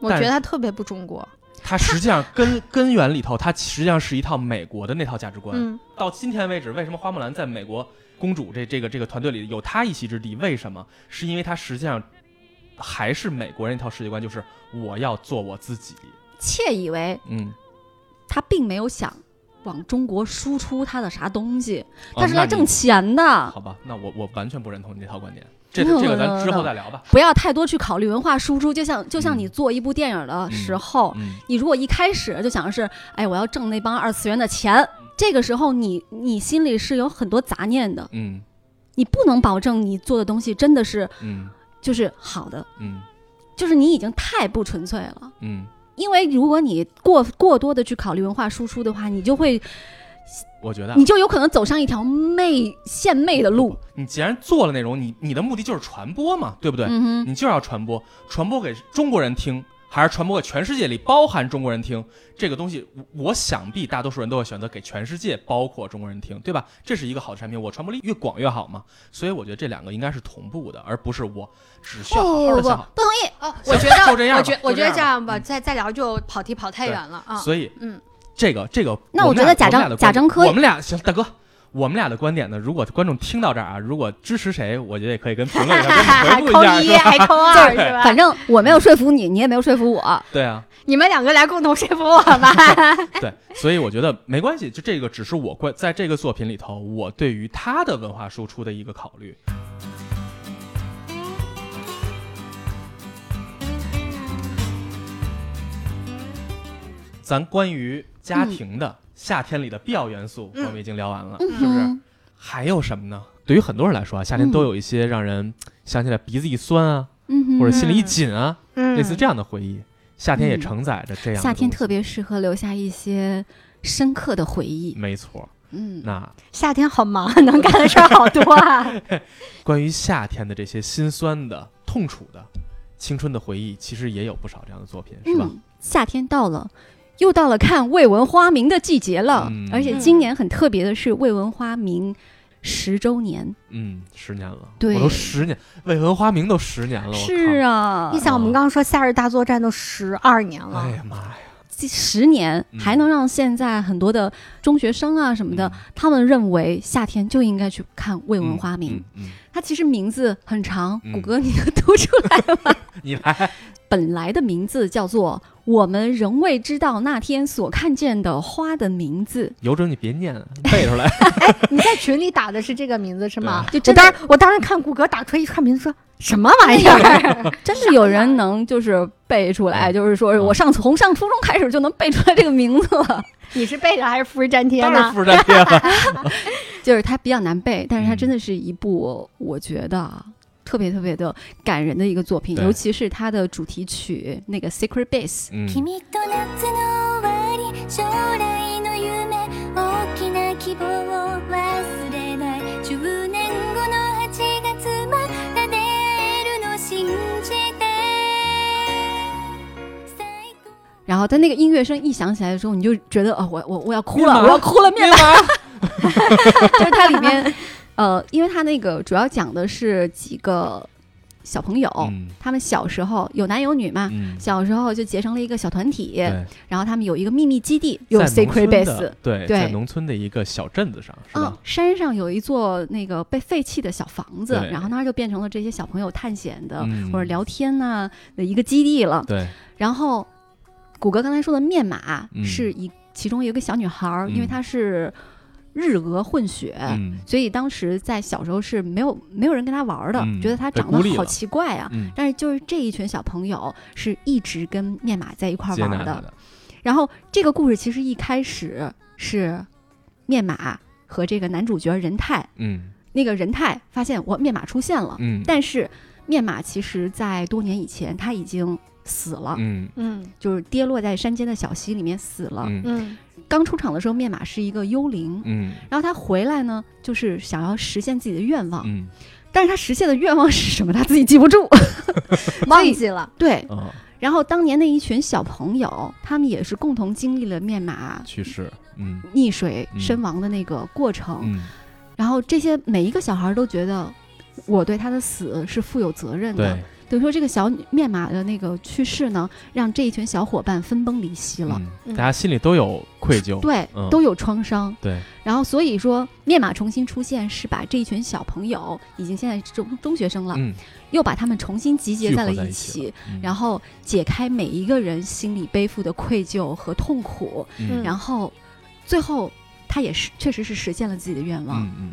我觉得他特别不中国。它实际上根根源里头，它实际上是一套美国的那套价值观。嗯到今天为止，为什么花木兰在美国公主这这个这个团队里有她一席之地？为什么？是因为她实际上还是美国人一套世界观，就是我要做我自己。窃以为嗯，他并没有想往中国输出他的啥东西，哦他是来挣。钱的。好吧，那我我完全不认同你这套观点。这没有这个咱之后再聊吧。不要太多去考虑文化输出，就像就像嗯。你做一部电影的时候，嗯。你如果一开始就想的是，哎，我要挣那帮二次元的钱，这个时候你你心里是有很多杂念的，嗯。你不能保证你做的东西真的是嗯。就是好的，嗯。就是你已经太不纯粹了。嗯，因为如果你过过多的去考虑文化输出的话，你就会我觉得啊你就有可能走上一条媚献媚的路。你既然做了内容，你你的目的就是传播嘛，对不对？你就是要传播，传播给中国人听，还是传播给全世界里包含中国人听？这个东西，我我想必大多数人都会选择给全世界，包括中国人听，对吧？这是一个好的产品，我传播力越广越好嘛。所以我觉得这两个应该是同步的，而不是我只需要好好的想好。不同意。哦，我觉得我觉我觉得这样吧再再聊就跑题跑太远了啊。所以嗯，这个这个，那我觉得贾樟我们俩的观贾樟柯我们俩行，大哥。我们俩的观点呢？如果观众听到这儿啊，如果支持谁，我觉得也可以跟评论一下，扣一，还扣二，是吧？反正我没有说服你，你也没有说服我。对啊，你们两个来共同说服我吧。对，所以我觉得没关系，就这个只是我关在这个作品里头，我对于他的文化输出的一个考虑。咱关于家庭的、夏天里的必要元素，嗯我们已经聊完了，嗯是不是？还有什么呢？对于很多人来说啊，夏天嗯都有一些让人想起来鼻子一酸啊，嗯，或者心里一紧啊，嗯类似这样的回忆。夏天也嗯承载着这样的夏天特别适合留下一些深刻的回忆。没错。嗯，那夏天好忙，能干的事儿好多啊。关于夏天的这些心酸的、痛楚的、青春的回忆，其实也有不少这样的作品，是吧？嗯，夏天到了。又到了看未闻花名的季节了，嗯。而且今年很特别的是未闻花名十周年。嗯，十年了，对。我都十年，未闻花名都十年了，是，啊。你，想，我们刚刚说《夏日大作战》都十二年了，哎呀妈呀，这十年嗯。还能让现在很多的中学生啊什么的，嗯。他们认为夏天就应该去看未闻花名。嗯，嗯它其实名字很长，嗯。谷歌你能读出来吗？嗯 你来，本来的名字叫做“我们仍未知道那天所看见的花的名字有种你别念了，背出来。你在群里打的是这个名字是吗？就真的我当时我当时看谷歌打出来一看名字说什么玩意儿？”，真的有人能就是背出来，嗯就是说我上从上初中开始就能背出来这个名字了。你是背着还是复制粘贴当然呢？复制粘贴了。就是它比较难背，但是它嗯真的是一部我觉得啊特别特别的感人的一个作品，对尤其是它的主题曲那个《Secret Base》。嗯，君と夏の終わり将来の夢大きな希望を忘れない10年後の8月また出会えるの信じて最高然后在那个音乐声一响起来的时候，你就觉得哦，我我我要哭了，面麻我要哭了，面面麻。就是它里面， 呃，因为他那个主要讲的是几个小朋友，嗯他们小时候有男有女嘛，嗯，小时候就结成了一个小团体，对，然后他们有一个秘密基地，有在农 secret 村 base 的。对，对在农村的一个小镇子上，是嗯吧？，山上有一座那个被废弃的小房子，对然后那儿就变成了这些小朋友探险的、嗯或者聊天呐、的一个基地了。对，然后，谷歌刚才说的面马嗯是一、其中有一个小女孩因为她是日俄混血，嗯所以当时在小时候是没有没有人跟他玩儿的，嗯觉得他长得好奇怪啊。嗯，但是就是这一群小朋友是一直跟面马在一块儿玩儿的。然后这个故事其实一开始是面马和这个男主角仁泰，嗯那个仁泰发现我面马出现了，嗯，但是面马其实在多年以前他已经死了，嗯。嗯。就是跌落在山间的小溪里面死了。嗯。嗯。刚出场的时候，面马是一个幽灵，嗯。然后他回来呢，就是想要实现自己的愿望，嗯。但是他实现的愿望是什么，他自己记不住。忘记了。对，哦，然后当年那一群小朋友，他们也是共同经历了面马去世，嗯。溺水嗯。身亡的那个过程。嗯，然后这些每一个小孩都觉得我对他的死是负有责任的。对，，等于说这个小面马的那个去世呢，让这一群小伙伴分崩离析了。嗯，大家心里都有愧疚。对，嗯都有创伤。对，然后所以说，面马重新出现是把这一群小朋友，已经现在中中学生了，嗯，又把他们重新集结在了一一起，然后解开每一个人心里背负的愧疚和痛苦，嗯然后最后他也是确实是实现了自己的愿望，嗯嗯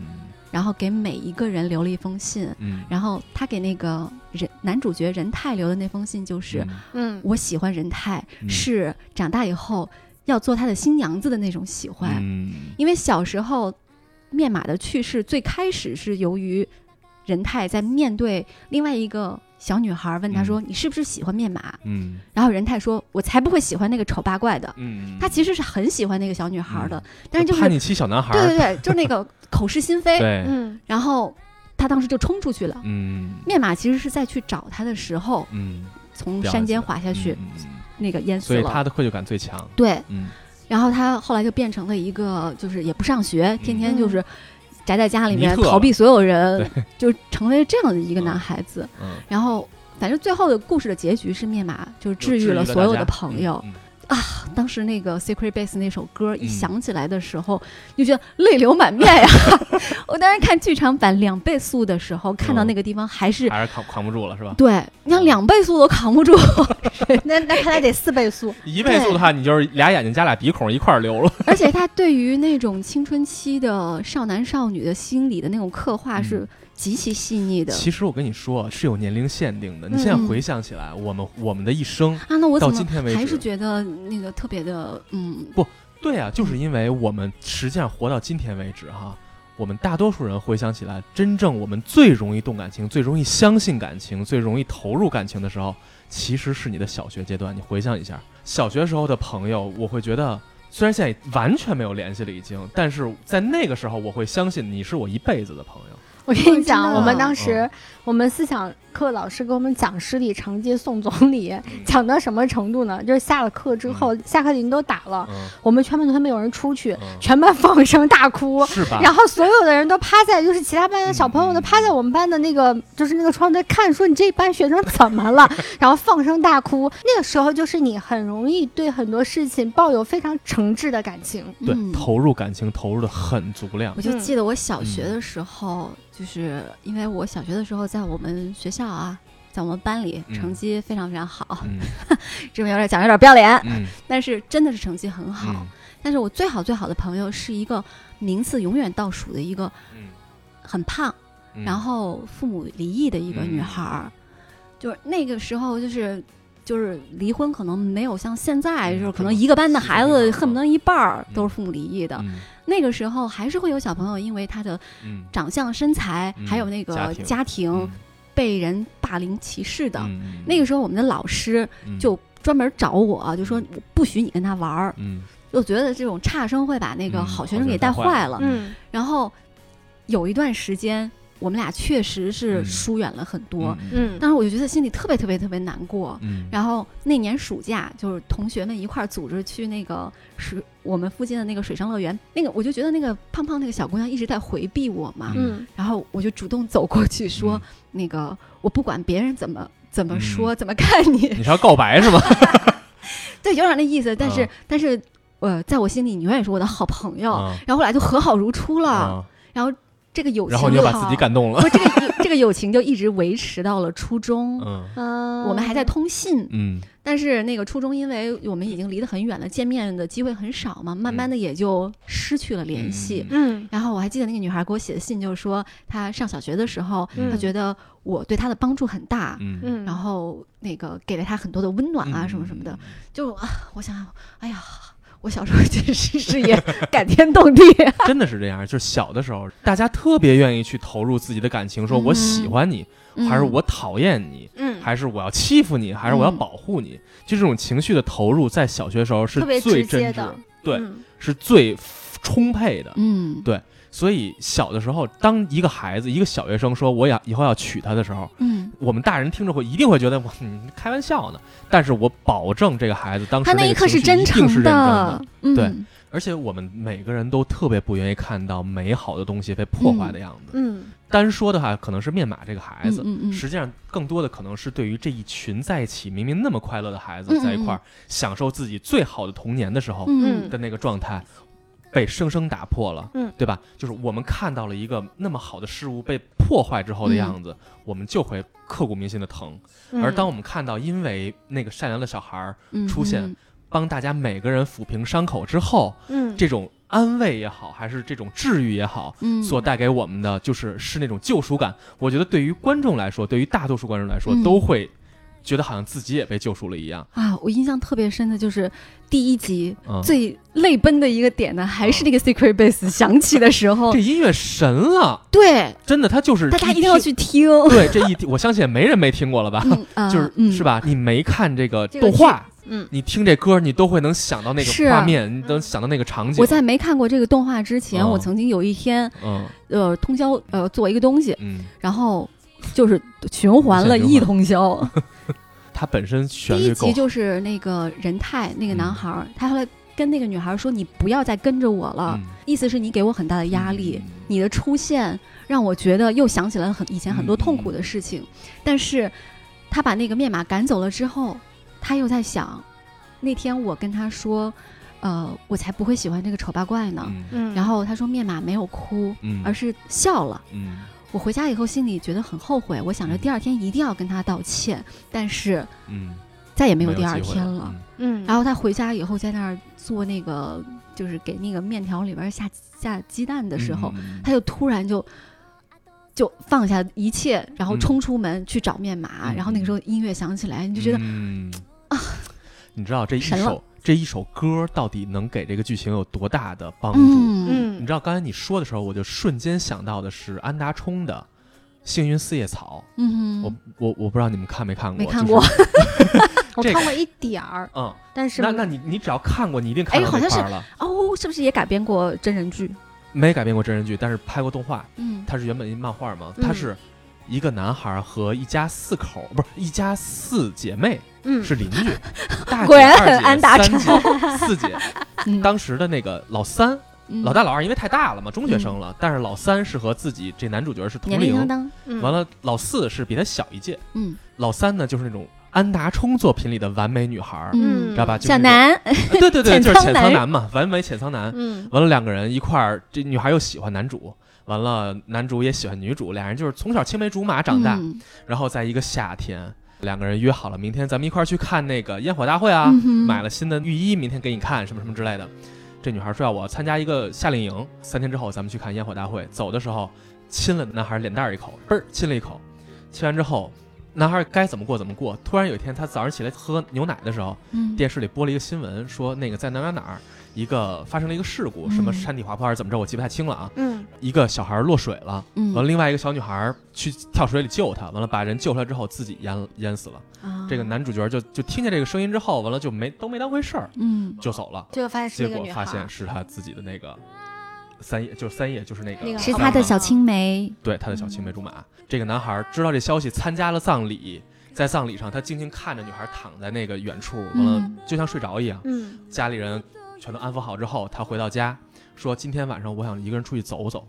然后给每一个人留了一封信。嗯，然后他给那个人男主角任泰留的那封信就是：嗯嗯我喜欢任泰，嗯是长大以后要做他的新娘子的那种喜欢。嗯因为小时候面马的去世最开始是由于任泰在面对另外一个小女孩问他说：“你是不是喜欢面马？嗯？”然后仁泰说：“我才不会喜欢那个丑八怪的。”嗯，他其实是很喜欢那个小女孩的，但是就是叛逆期小男孩，对对对，就是那个口是心非。对，嗯。然后他当时就冲出去了。嗯。面马其实是在去找他的时候，嗯，从山间滑下去，那个淹死所以了。他的愧疚感最强。对，嗯。然后他后来就变成了一个，就是也不上学，天天就是宅在家里面逃避所有人，就成为这样的一个男孩子。嗯，然后，反正最后的故事的结局是灭马就是治愈了所有的朋友。嗯当时那个《Secret Base》那首歌一嗯响起来的时候，就觉得泪流满面呀！我当时看剧场版两倍速的时候，看到嗯那个地方还是。还是扛扛不住了是吧？对，你想两倍速都扛不住，那那看来得四倍速。一倍速的话，你就是俩眼睛加俩鼻孔一块儿流了。而且他对于那种青春期的少男少女的心理的那种刻画嗯是极其细腻的、其实我跟你说是有年龄限定的。你现在嗯回想起来，我们我们的一生，啊。那我怎到么今天为止还是觉得那个特别的嗯不对啊，就是因为我们实际上活到今天为止哈，我们大多数人回想起来，真正我们最容易动感情、最容易相信感情、最容易投入感情的时候，其实是你的小学阶段。你回想一下，小学时候的朋友，我会觉得。虽然现在完全没有联系了，已经，但是在那个时候，我会相信你是我一辈子的朋友。我跟你讲，我们当时嗯我们思想课老师给我们讲诗礼长街送总理，讲到什么程度呢？就是下了课之后，下课铃都打了，嗯，我们全班同学没有人出去，嗯全班放声大哭。是吧？然后所有的人都趴在，就是其他班的小朋友都趴在我们班的那个，就是那个窗台看，说你这班学生怎么了？然后放声大哭。那个时候就是你很容易对很多事情抱有非常诚挚的感情。对，嗯投入感情投入的很足量我。就记得我小学嗯的时候，就是因为我小学的时候在我们学校啊，在我们班里嗯。成绩非常非常好，嗯。这么有点讲有点不要脸，嗯。但是真的是成绩很好。嗯。但是我最好最好的朋友是一个名次永远倒数的一个嗯。很胖，嗯。然后父母离异的一个女孩儿，就是那个时候就是。就是离婚可能没有像现在，嗯就是可能一个班的孩子恨不得一半儿嗯都是父母离异的。嗯。那个时候还是会有小朋友因为他的嗯。长相、身材，嗯还有那个家庭。被人霸凌歧视的。嗯那个时候，我们的老师嗯。就专门找我，就说我不许你跟他玩儿，嗯。就觉得这种差生会把那个嗯好学生给带坏坏了。嗯。然后有一段时间，我们俩确实是嗯。疏远了很多，嗯嗯当时我就觉得心里特别特别特别难过。嗯。然后那年暑假，就是同学们一块儿组织去那个水我们附近的那个水上乐园，那个我就觉得那个胖胖那个小姑娘一直在回避我嘛，嗯。然后我就主动走过去说，那个我不管别人怎么怎么说、怎么看你，你是要告白是吗？对，有点那意思。但是、啊。但是，呃，在我心里，你永远是我的好朋友。啊。然后后来就和好如初了，啊。然后这个友情然后你就把自己感动了不。这个这个友情就一直维持到了初中。嗯嗯，我们还在通信，嗯但是那个初中，因为我们已经离得很远了，见面的机会很少嘛，慢慢的也就失去了联系。嗯然后我还记得那个女孩给我写的信，就是说她上小学的时候，嗯她觉得我对她的帮助很大，嗯嗯，然后那个给了她很多的温暖啊，什么什么的。，就啊，我想想，哎呀，我小时候确实是也 感天动地。真的是这样。就是小的时候，大家特别愿意去投入自己的感情，说我喜欢你，还是我讨厌你，嗯还是我要欺负你，还是我要嗯保护你。就这种情绪的投入，在小学时候是最真挚的，对，嗯是最充沛的。嗯，对所以小的时候，当一个孩子，一个小学生说我要以后要娶她的时候，嗯，我们大人听着会一定会觉得我你开玩笑呢。但是我保证这个孩子当时他那一个刻是真诚的。嗯，对而且我们每个人都特别不愿意看到美好的东西被破坏的样子。嗯单说的话，可能是面马这个孩子，嗯嗯嗯实际上更多的可能是对于这一群在一起明明那么快乐的孩子在一块儿享受自己最好的童年的时候嗯的那个状态。被生生打破了，嗯，对吧？就是我们看到了一个那么好的事物被破坏之后的样子，我们就会刻骨铭心的疼。嗯。而当我们看到因为那个善良的小孩出现嗯。帮大家每个人抚平伤口之后，嗯。这种安慰也好，还是这种治愈也好，嗯。所带给我们的就是是那种救赎感。我觉得对于观众来说，对于大多数观众来说，嗯。都会觉得好像自己也被救赎了一样。啊，我印象特别深的就是第一集嗯，最泪奔的一个点呢，还是那个 Secret Base 响起的时候这，音乐神了，对，真的，他就是大家一定要。去听，对，这一我相信没人没听过了吧？就是、嗯是吧？你没看这个这个动画，嗯你听这歌，你都会能想到那个画面，你能想到那个场景。我在没看过这个动画之前，嗯我曾经有一天，嗯呃，通宵呃做一个东西，嗯，然后就是循环了一通宵。它本身旋第一集就是那个仁泰那个男孩儿，他后来跟那个女孩说：“你不要再跟着我了。嗯。意思是你给我很大的压力，嗯。你的出现让我觉得又想起了很以前很多痛苦的事情。但是他把那个面马赶走了之后，他又在想，那天我跟他说，呃，我才不会喜欢这个丑八怪呢。嗯。嗯，然后他说面马没有哭，嗯，而是笑了。嗯我回家以后心里觉得很后悔，我想着第二天一定要跟他道歉，但是嗯，再也没没有第二天了。嗯。嗯，然后他回家以后在那儿做那个，就是给那个面条里边下下鸡蛋的时候，嗯。他就突然就就放下一切，然后嗯。冲出门去找面码。嗯然后那个时候音乐响起来，你就觉得、嗯。啊，你知道这一首这一首歌到底能给这个剧情有多大的帮助？嗯嗯你知道刚才你说的时候，我就瞬间想到的是安达充的《幸运四叶草》嗯我我我不知道你们看没看过？没看过就是 这个我看过一点儿，嗯，但是那那你你只要看过，你一定看到哎好像是。哦，是不是也改编过真人剧？没改编过真人剧，但是拍过动画。嗯它是原本一漫画嘛，嗯它是一个男孩和一家四口，不是一家四姐妹，嗯是邻居。大姐、果然很二姐、安达三姐、四姐。嗯当时的那个老三、嗯老大、老二因为太大了嘛，中学生了，但是老三是和自己这男主角是同龄，年龄相当，嗯完了老四是比他小一届，嗯老三呢就是那种安达充作品里的完美女孩儿，嗯知道吧？就是小那种，南，啊对对对，浅就是浅仓男仓男嘛，完美浅仓男。嗯完了，两个人一块儿，这女孩又喜欢男主，完了男主也喜欢女主，俩人就是从小青梅竹马长大，嗯然后在一个夏天，两个人约好了明天咱们一块儿去看那个烟火大会啊，嗯买了新的浴衣，明天给你看什么什么之类的。这女孩说要我参加一个夏令营，三天之后咱们去看烟火大会。走的时候亲了男孩脸蛋儿一口，嘣儿亲了一口，亲完之后。男孩该怎么过怎么过。突然有一天，他早上起来喝牛奶的时候，嗯电视里播了一个新闻，说那个在哪哪哪儿一个发生了一个事故，嗯什么山体滑坡还是怎么着，我记不太清了啊。嗯一个小孩落水了，嗯完了另外一个小女孩去跳水里救他，完了把人救出来之后自己淹淹死了。啊这个男主角就就听见这个声音之后，完了就没都没当回事儿嗯就走了，结果发现是结一个女孩儿，果发现是他自己的那个三叶，就是三叶就是那个是他的小青梅，对他的小青梅竹马。这个男孩知道这消息，参加了葬礼。在葬礼上，他静静看着女孩躺在那个远处，完了嗯就像睡着一样。嗯家里人全都安抚好之后，他回到家，说今天晚上我想一个人出去走走。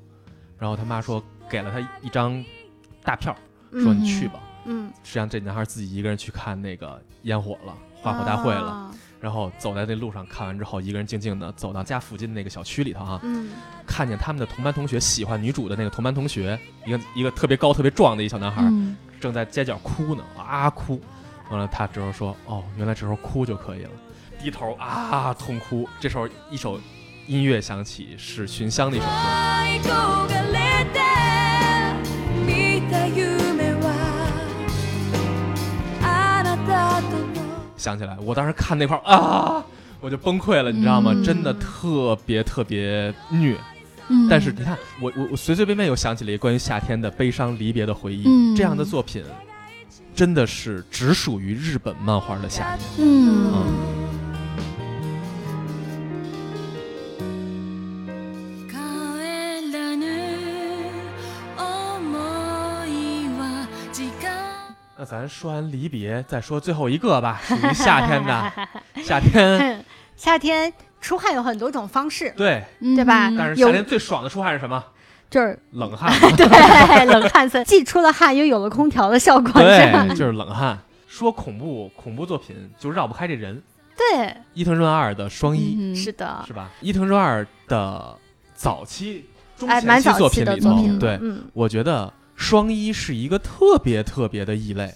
然后他妈说给了他一张大票，说嗯你去吧。嗯，实际上这男孩自己一个人去看那个烟火了，花火大会了。啊，然后走在那路上，看完之后，一个人静静的走到家附近那个小区里头啊、嗯看见他们的同班同学喜欢女主的那个同班同学，一个一个特别高、特别壮的一小男孩，嗯正在街角哭呢，啊哭。完了，他这时候说：“哦，原来这时候哭就可以了。”低头啊痛哭。这时候一首音乐响起，是寻香的一首歌。愛焦がれて見た夢はあなたとの想起来，我当时看那块儿啊，我就崩溃了，你知道吗？嗯真的特别特别虐。嗯但是你看，我我我随随便便又想起了一个关于夏天的悲伤离别的回忆。嗯这样的作品，真的是只属于日本漫画的夏天。嗯帰 咱说完离别，再说最后一个吧，属于夏天的 夏天。夏天出汗有很多种方式，对，对吧嗯但是夏天最爽的出汗是什么？就是冷汗，对冷汗森，既出了汗又有了空调的效果，是吧？对，就是冷汗。说恐怖恐怖作品就绕不开这人，对，伊藤润二的双一、嗯是的，是吧？伊藤润二的早期、中哎，前期作品里头，的作品，对，嗯我觉得双一是一个特别特别的异类。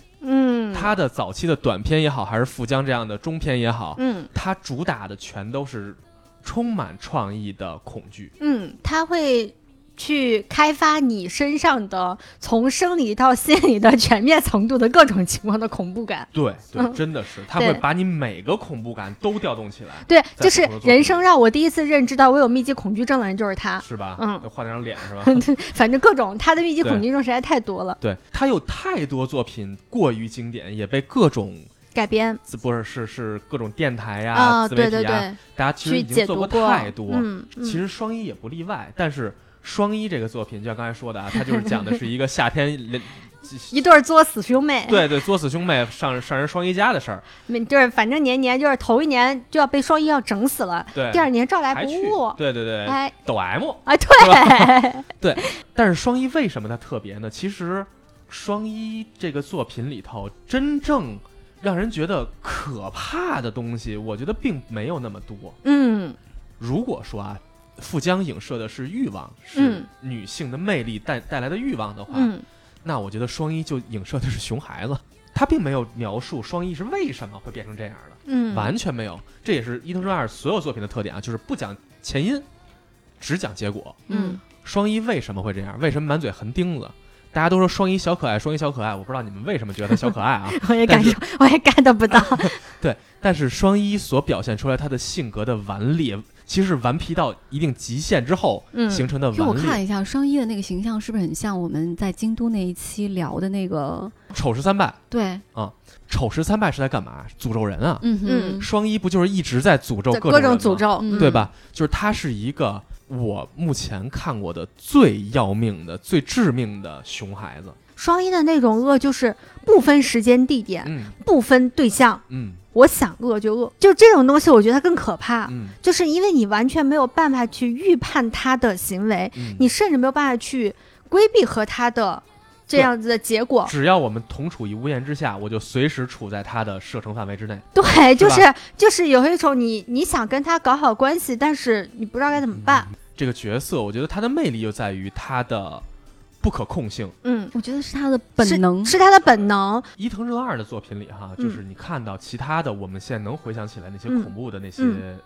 嗯，他的早期的短片也好，还是富江这样的中片也好，嗯他主打的全都是充满创意的恐惧。嗯，他会去开发你身上的从生理到心理的全面程度的各种情况的恐怖感。对对，嗯真的是，他会把你每个恐怖感都调动起来，对，就是人生让我第一次认知到我有密集恐惧症的人就是他。是吧？嗯画那张脸是吧？反正各种他的密集恐惧症实在太多了，对他有太多作品过于经典，也被各种改编不是是是各种电台呀、啊，自媒体啊，对对对，大家其实去已经做解读过太多。嗯，嗯其实双一也不例外，但是双一这个作品，就像刚才说的啊，它就是讲的是一个夏天 一对儿作死兄妹，对对作死兄妹上上人双一家的事儿，没，就是反正年年就是头一年就要被双一要整死了，对，第二年照来不误，，对对对，哎抖 M。啊，对，但是双一为什么它特别呢？其实双一这个作品里头，真正让人觉得可怕的东西，我觉得并没有那么多。嗯如果说啊，富江影射的是欲望，是嗯女性的魅力带带来的欲望的话，嗯那我觉得双一就影射的是熊孩子。他并没有描述双一是为什么会变成这样的，嗯，完全没有。这也是伊藤润二所有作品的特点啊，就是不讲前因，只讲结果。嗯双一为什么会这样？为什么满嘴横钉子？大家都说双一小可爱，双一小可爱，我不知道你们为什么觉得他小可爱啊？我也感受，我也 get 不到，对但是双一所表现出来他的性格的顽劣，其实是顽皮到一定极限之后嗯形成的顽劣。看一下双一的那个形象，是不是很像我们在京都那一期聊的那个？丑十三拜，对，丑十三拜是在干嘛？诅咒人啊！嗯嗯哼，双一不就是一直在诅咒各各种诅咒，嗯对吧？就是他是一个我目前看过的最要命的、最致命的熊孩子。双一的那种恶就是不分时间地点，嗯不分对象，嗯我想饿就饿，就这种东西，我觉得它更可怕，嗯就是因为你完全没有办法去预判他的行为，嗯，你甚至没有办法去规避和他的这样子的结果。只要我们同处一屋檐之下，我就随时处在他的射程范围之内。对，就是就是有一种你你想跟他搞好关系，但是你不知道该怎么办。这个角色，我觉得他的魅力就在于他的不可控性。嗯，我觉得是他的本能，是他的本能。伊藤润二的作品里，哈，嗯。就是你看到其他的，我们现在能回想起来那些嗯。恐怖的那些嗯。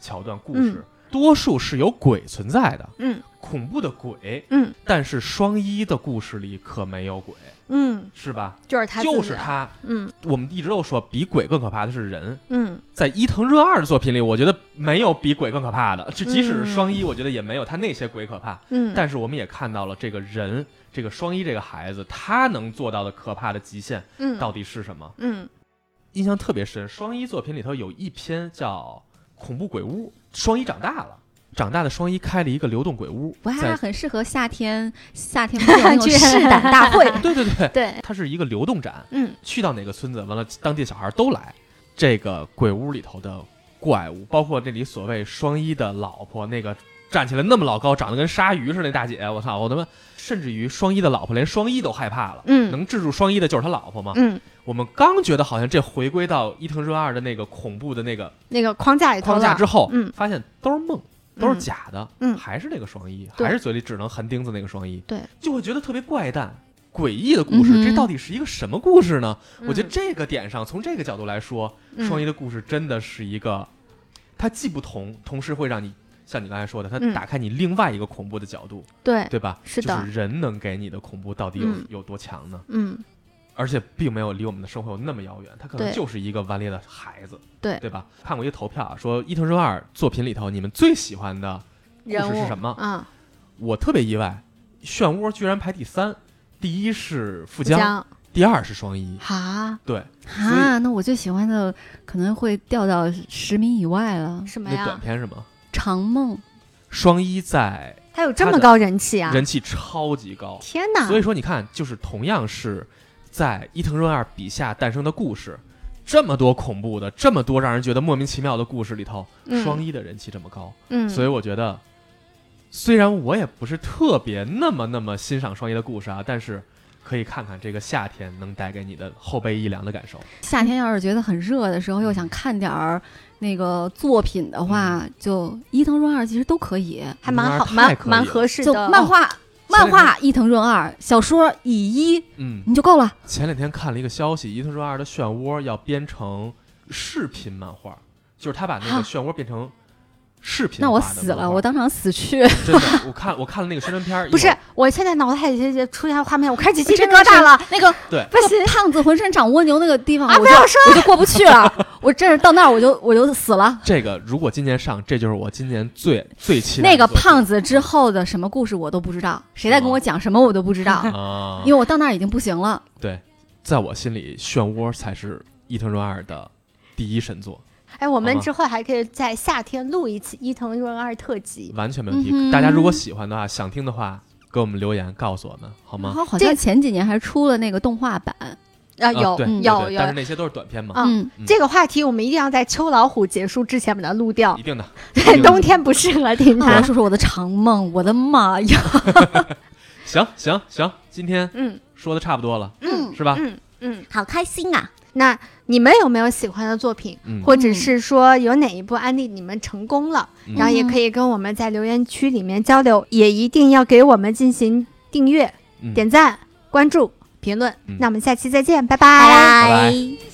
桥段故事，多数是有鬼存在的，嗯恐怖的鬼。嗯但是双一的故事里可没有鬼，嗯，是吧？就是他，就是他。嗯我们一直都说比鬼更可怕的是人，嗯在伊藤润二的作品里，我觉得没有比鬼更可怕的。就即使是嗯双一，我觉得也没有他那些鬼可怕。嗯，但是我们也看到了这个人，这个双一这个孩子，他能做到的可怕的极限嗯到底是什么？嗯印象特别深。双一作品里头有一篇叫《恐怖鬼屋》，双一长大了，长大的双一开了一个流动鬼屋，哇，它很适合夏天，夏天 那种试胆大会，对对对，对，它是一个流动展，嗯去到哪个村子，完了当地小孩都来。这个鬼屋里头的怪物，包括这里所谓双一的老婆，那个站起来那么老高，长得跟鲨鱼似的那大姐，我操，我他妈，甚至于双一的老婆连双一都害怕了。嗯。能制住双一的就是他老婆吗？嗯，我们刚觉得好像这回归到伊藤润二的那个恐怖的那个那个框架里头框架之后，嗯。发现都是梦，都是假的，嗯。还是那个双一，还是嘴里只能含钉子那个双一，对，就会觉得特别怪诞。诡异的故事，嗯这到底是一个什么故事呢？我觉得嗯这个点上，从这个角度来说，嗯双一的故事真的是一个，它既不同，同时会让你像你刚才说的，它嗯打开你另外一个恐怖的角度，对，对吧？是的就是人能给你的恐怖到底有、嗯有多强呢？嗯而且并没有离我们的生活有那么遥远，他可能就是一个顽劣的孩子，对对吧？看过一个投票啊，说伊藤润二作品里头你们最喜欢的故事是什么？嗯，我特别意外，漩涡居然排第三，第一是富富江，第二是双一，哈对，啊，那我最喜欢的可能会掉到十名以外了。什么那短？片是吗？长梦，双一在他有这么高人气啊！人气超级高，天哪！所以说你看，就是同样是在伊藤润二笔下诞生的故事，这么多恐怖的，这么多让人觉得莫名其妙的故事里头，嗯双一的人气这么高，嗯，所以我觉得虽然我也不是特别那么那么欣赏双叶的故事啊，但是可以看看这个夏天能带给你的后背一凉的感受。夏天要是觉得很热的时候，又想看点儿那个作品的话，就伊藤润二其实都可以。还蛮好，蛮蛮合适的。漫画，前漫画伊藤润二，小说乙一，嗯，你就够了。前两天看了一个消息，伊藤润二的漩涡要编成视频漫画，就是他把那个啊漩涡变成视频。那我死了，我当场死去。真的，我看我看了那个宣传片，不是我现在脑袋里就出现画面，我开始鸡皮疙瘩了。那个对不行，胖子浑身长蜗牛那个地方，啊我就不要说我就过不去了。我真是到那儿我就我就死了。这个如果今年上，这就是我今年最最期待那个胖子之后的什么故事我都不知道，谁在跟我讲什么我都不知道，啊，因为我到那儿已经不行了。对，在我心里，漩涡才是伊藤润二的第一神作，哎，我们之后还可以在夏天录一期伊藤润二特辑。完全没问题。嗯大家如果喜欢的话，想听的话，给我们留言告诉我们好吗？好像前几年还出了那个动画版，啊，有有有但是那些都是短片嘛，啊嗯，嗯这个话题我们一定要在秋老虎结束之前把它录掉一。定的。对，冬天不适合听它。说说我的长梦，我的妈呀！行行行，今天嗯说的差不多了，嗯，是吧？嗯嗯。好开心啊！那你们有没有喜欢的作品，嗯。或者是说有哪一部案例你们成功了，嗯。然后也可以跟我们在留言区里面交流，也一定要给我们进行订阅、嗯。点赞、关注、评论。嗯。那我们下期再见，拜拜。拜